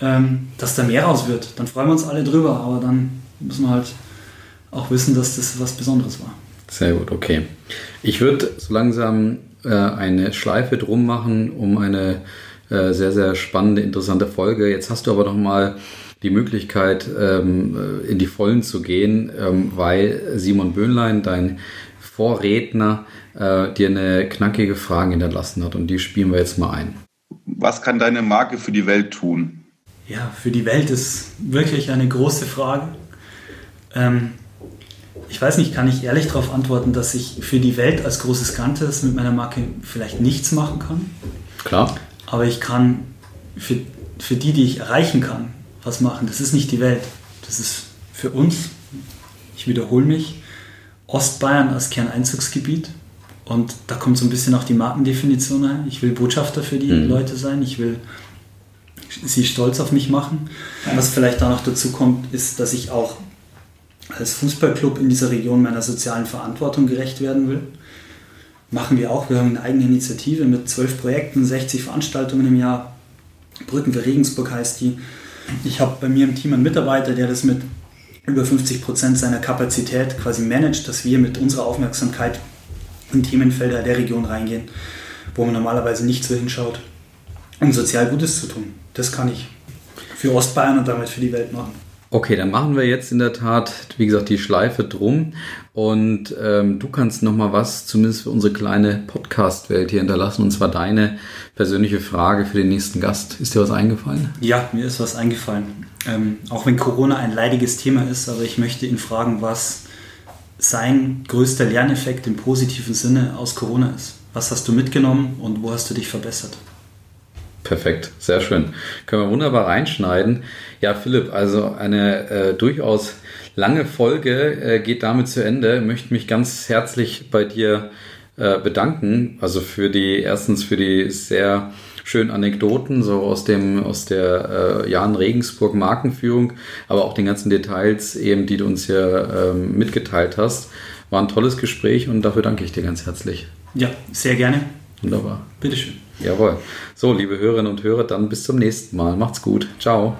ähm, dass da mehr raus wird. Dann freuen wir uns alle drüber, aber dann müssen wir halt auch wissen, dass das was Besonderes war. Sehr gut, okay. Ich würde so langsam äh, eine Schleife drum machen, um eine äh, sehr, sehr spannende, interessante Folge. Jetzt hast du aber noch mal die Möglichkeit, ähm, äh, in die Vollen zu gehen, ähm, weil Simon Böhnlein, dein Vorredner, äh, dir eine knackige Frage hinterlassen hat und die spielen wir jetzt mal ein. Was kann deine Marke für die Welt tun? Ja, für die Welt ist wirklich eine große Frage. Ähm, ich weiß nicht, kann ich ehrlich darauf antworten, dass ich für die Welt als großes Ganzes mit meiner Marke vielleicht nichts machen kann. Klar. Aber ich kann für, für die, die ich erreichen kann, was machen. Das ist nicht die Welt. Das ist für uns, ich wiederhole mich, Ostbayern als Kerneinzugsgebiet. Und da kommt so ein bisschen auch die Markendefinition ein. Ich will Botschafter für die mhm. Leute sein. Ich will sie stolz auf mich machen. Was vielleicht da noch dazu kommt, ist, dass ich auch als Fußballclub in dieser Region meiner sozialen Verantwortung gerecht werden will. Machen wir auch. Wir haben eine eigene Initiative mit zwölf Projekten, 60 Veranstaltungen im Jahr. Brücken für Regensburg heißt die. Ich habe bei mir im Team einen Mitarbeiter, der das mit über 50 Prozent seiner Kapazität quasi managt, dass wir mit unserer Aufmerksamkeit in Themenfelder der Region reingehen, wo man normalerweise nicht so hinschaut, um sozial Gutes zu tun. Das kann ich für Ostbayern und damit für die Welt machen. Okay, dann machen wir jetzt in der Tat, wie gesagt, die Schleife drum. Und ähm, du kannst noch mal was, zumindest für unsere kleine Podcast-Welt hier hinterlassen. Und zwar deine persönliche Frage für den nächsten Gast. Ist dir was eingefallen? Ja, mir ist was eingefallen. Ähm, auch wenn Corona ein leidiges Thema ist, aber ich möchte ihn fragen, was sein größter Lerneffekt im positiven Sinne aus Corona ist. Was hast du mitgenommen und wo hast du dich verbessert? Perfekt, sehr schön. Können wir wunderbar reinschneiden. Ja, Philipp, also eine äh, durchaus lange Folge äh, geht damit zu Ende. Ich möchte mich ganz herzlich bei dir äh, bedanken. Also für die, erstens für die sehr schönen Anekdoten, so aus dem, aus der äh, Jan Regensburg Markenführung, aber auch den ganzen Details eben, die du uns hier ähm, mitgeteilt hast. War ein tolles Gespräch und dafür danke ich dir ganz herzlich. Ja, sehr gerne. Wunderbar. Bitteschön. Jawohl. So, liebe Hörerinnen und Hörer, dann bis zum nächsten Mal. Macht's gut. Ciao.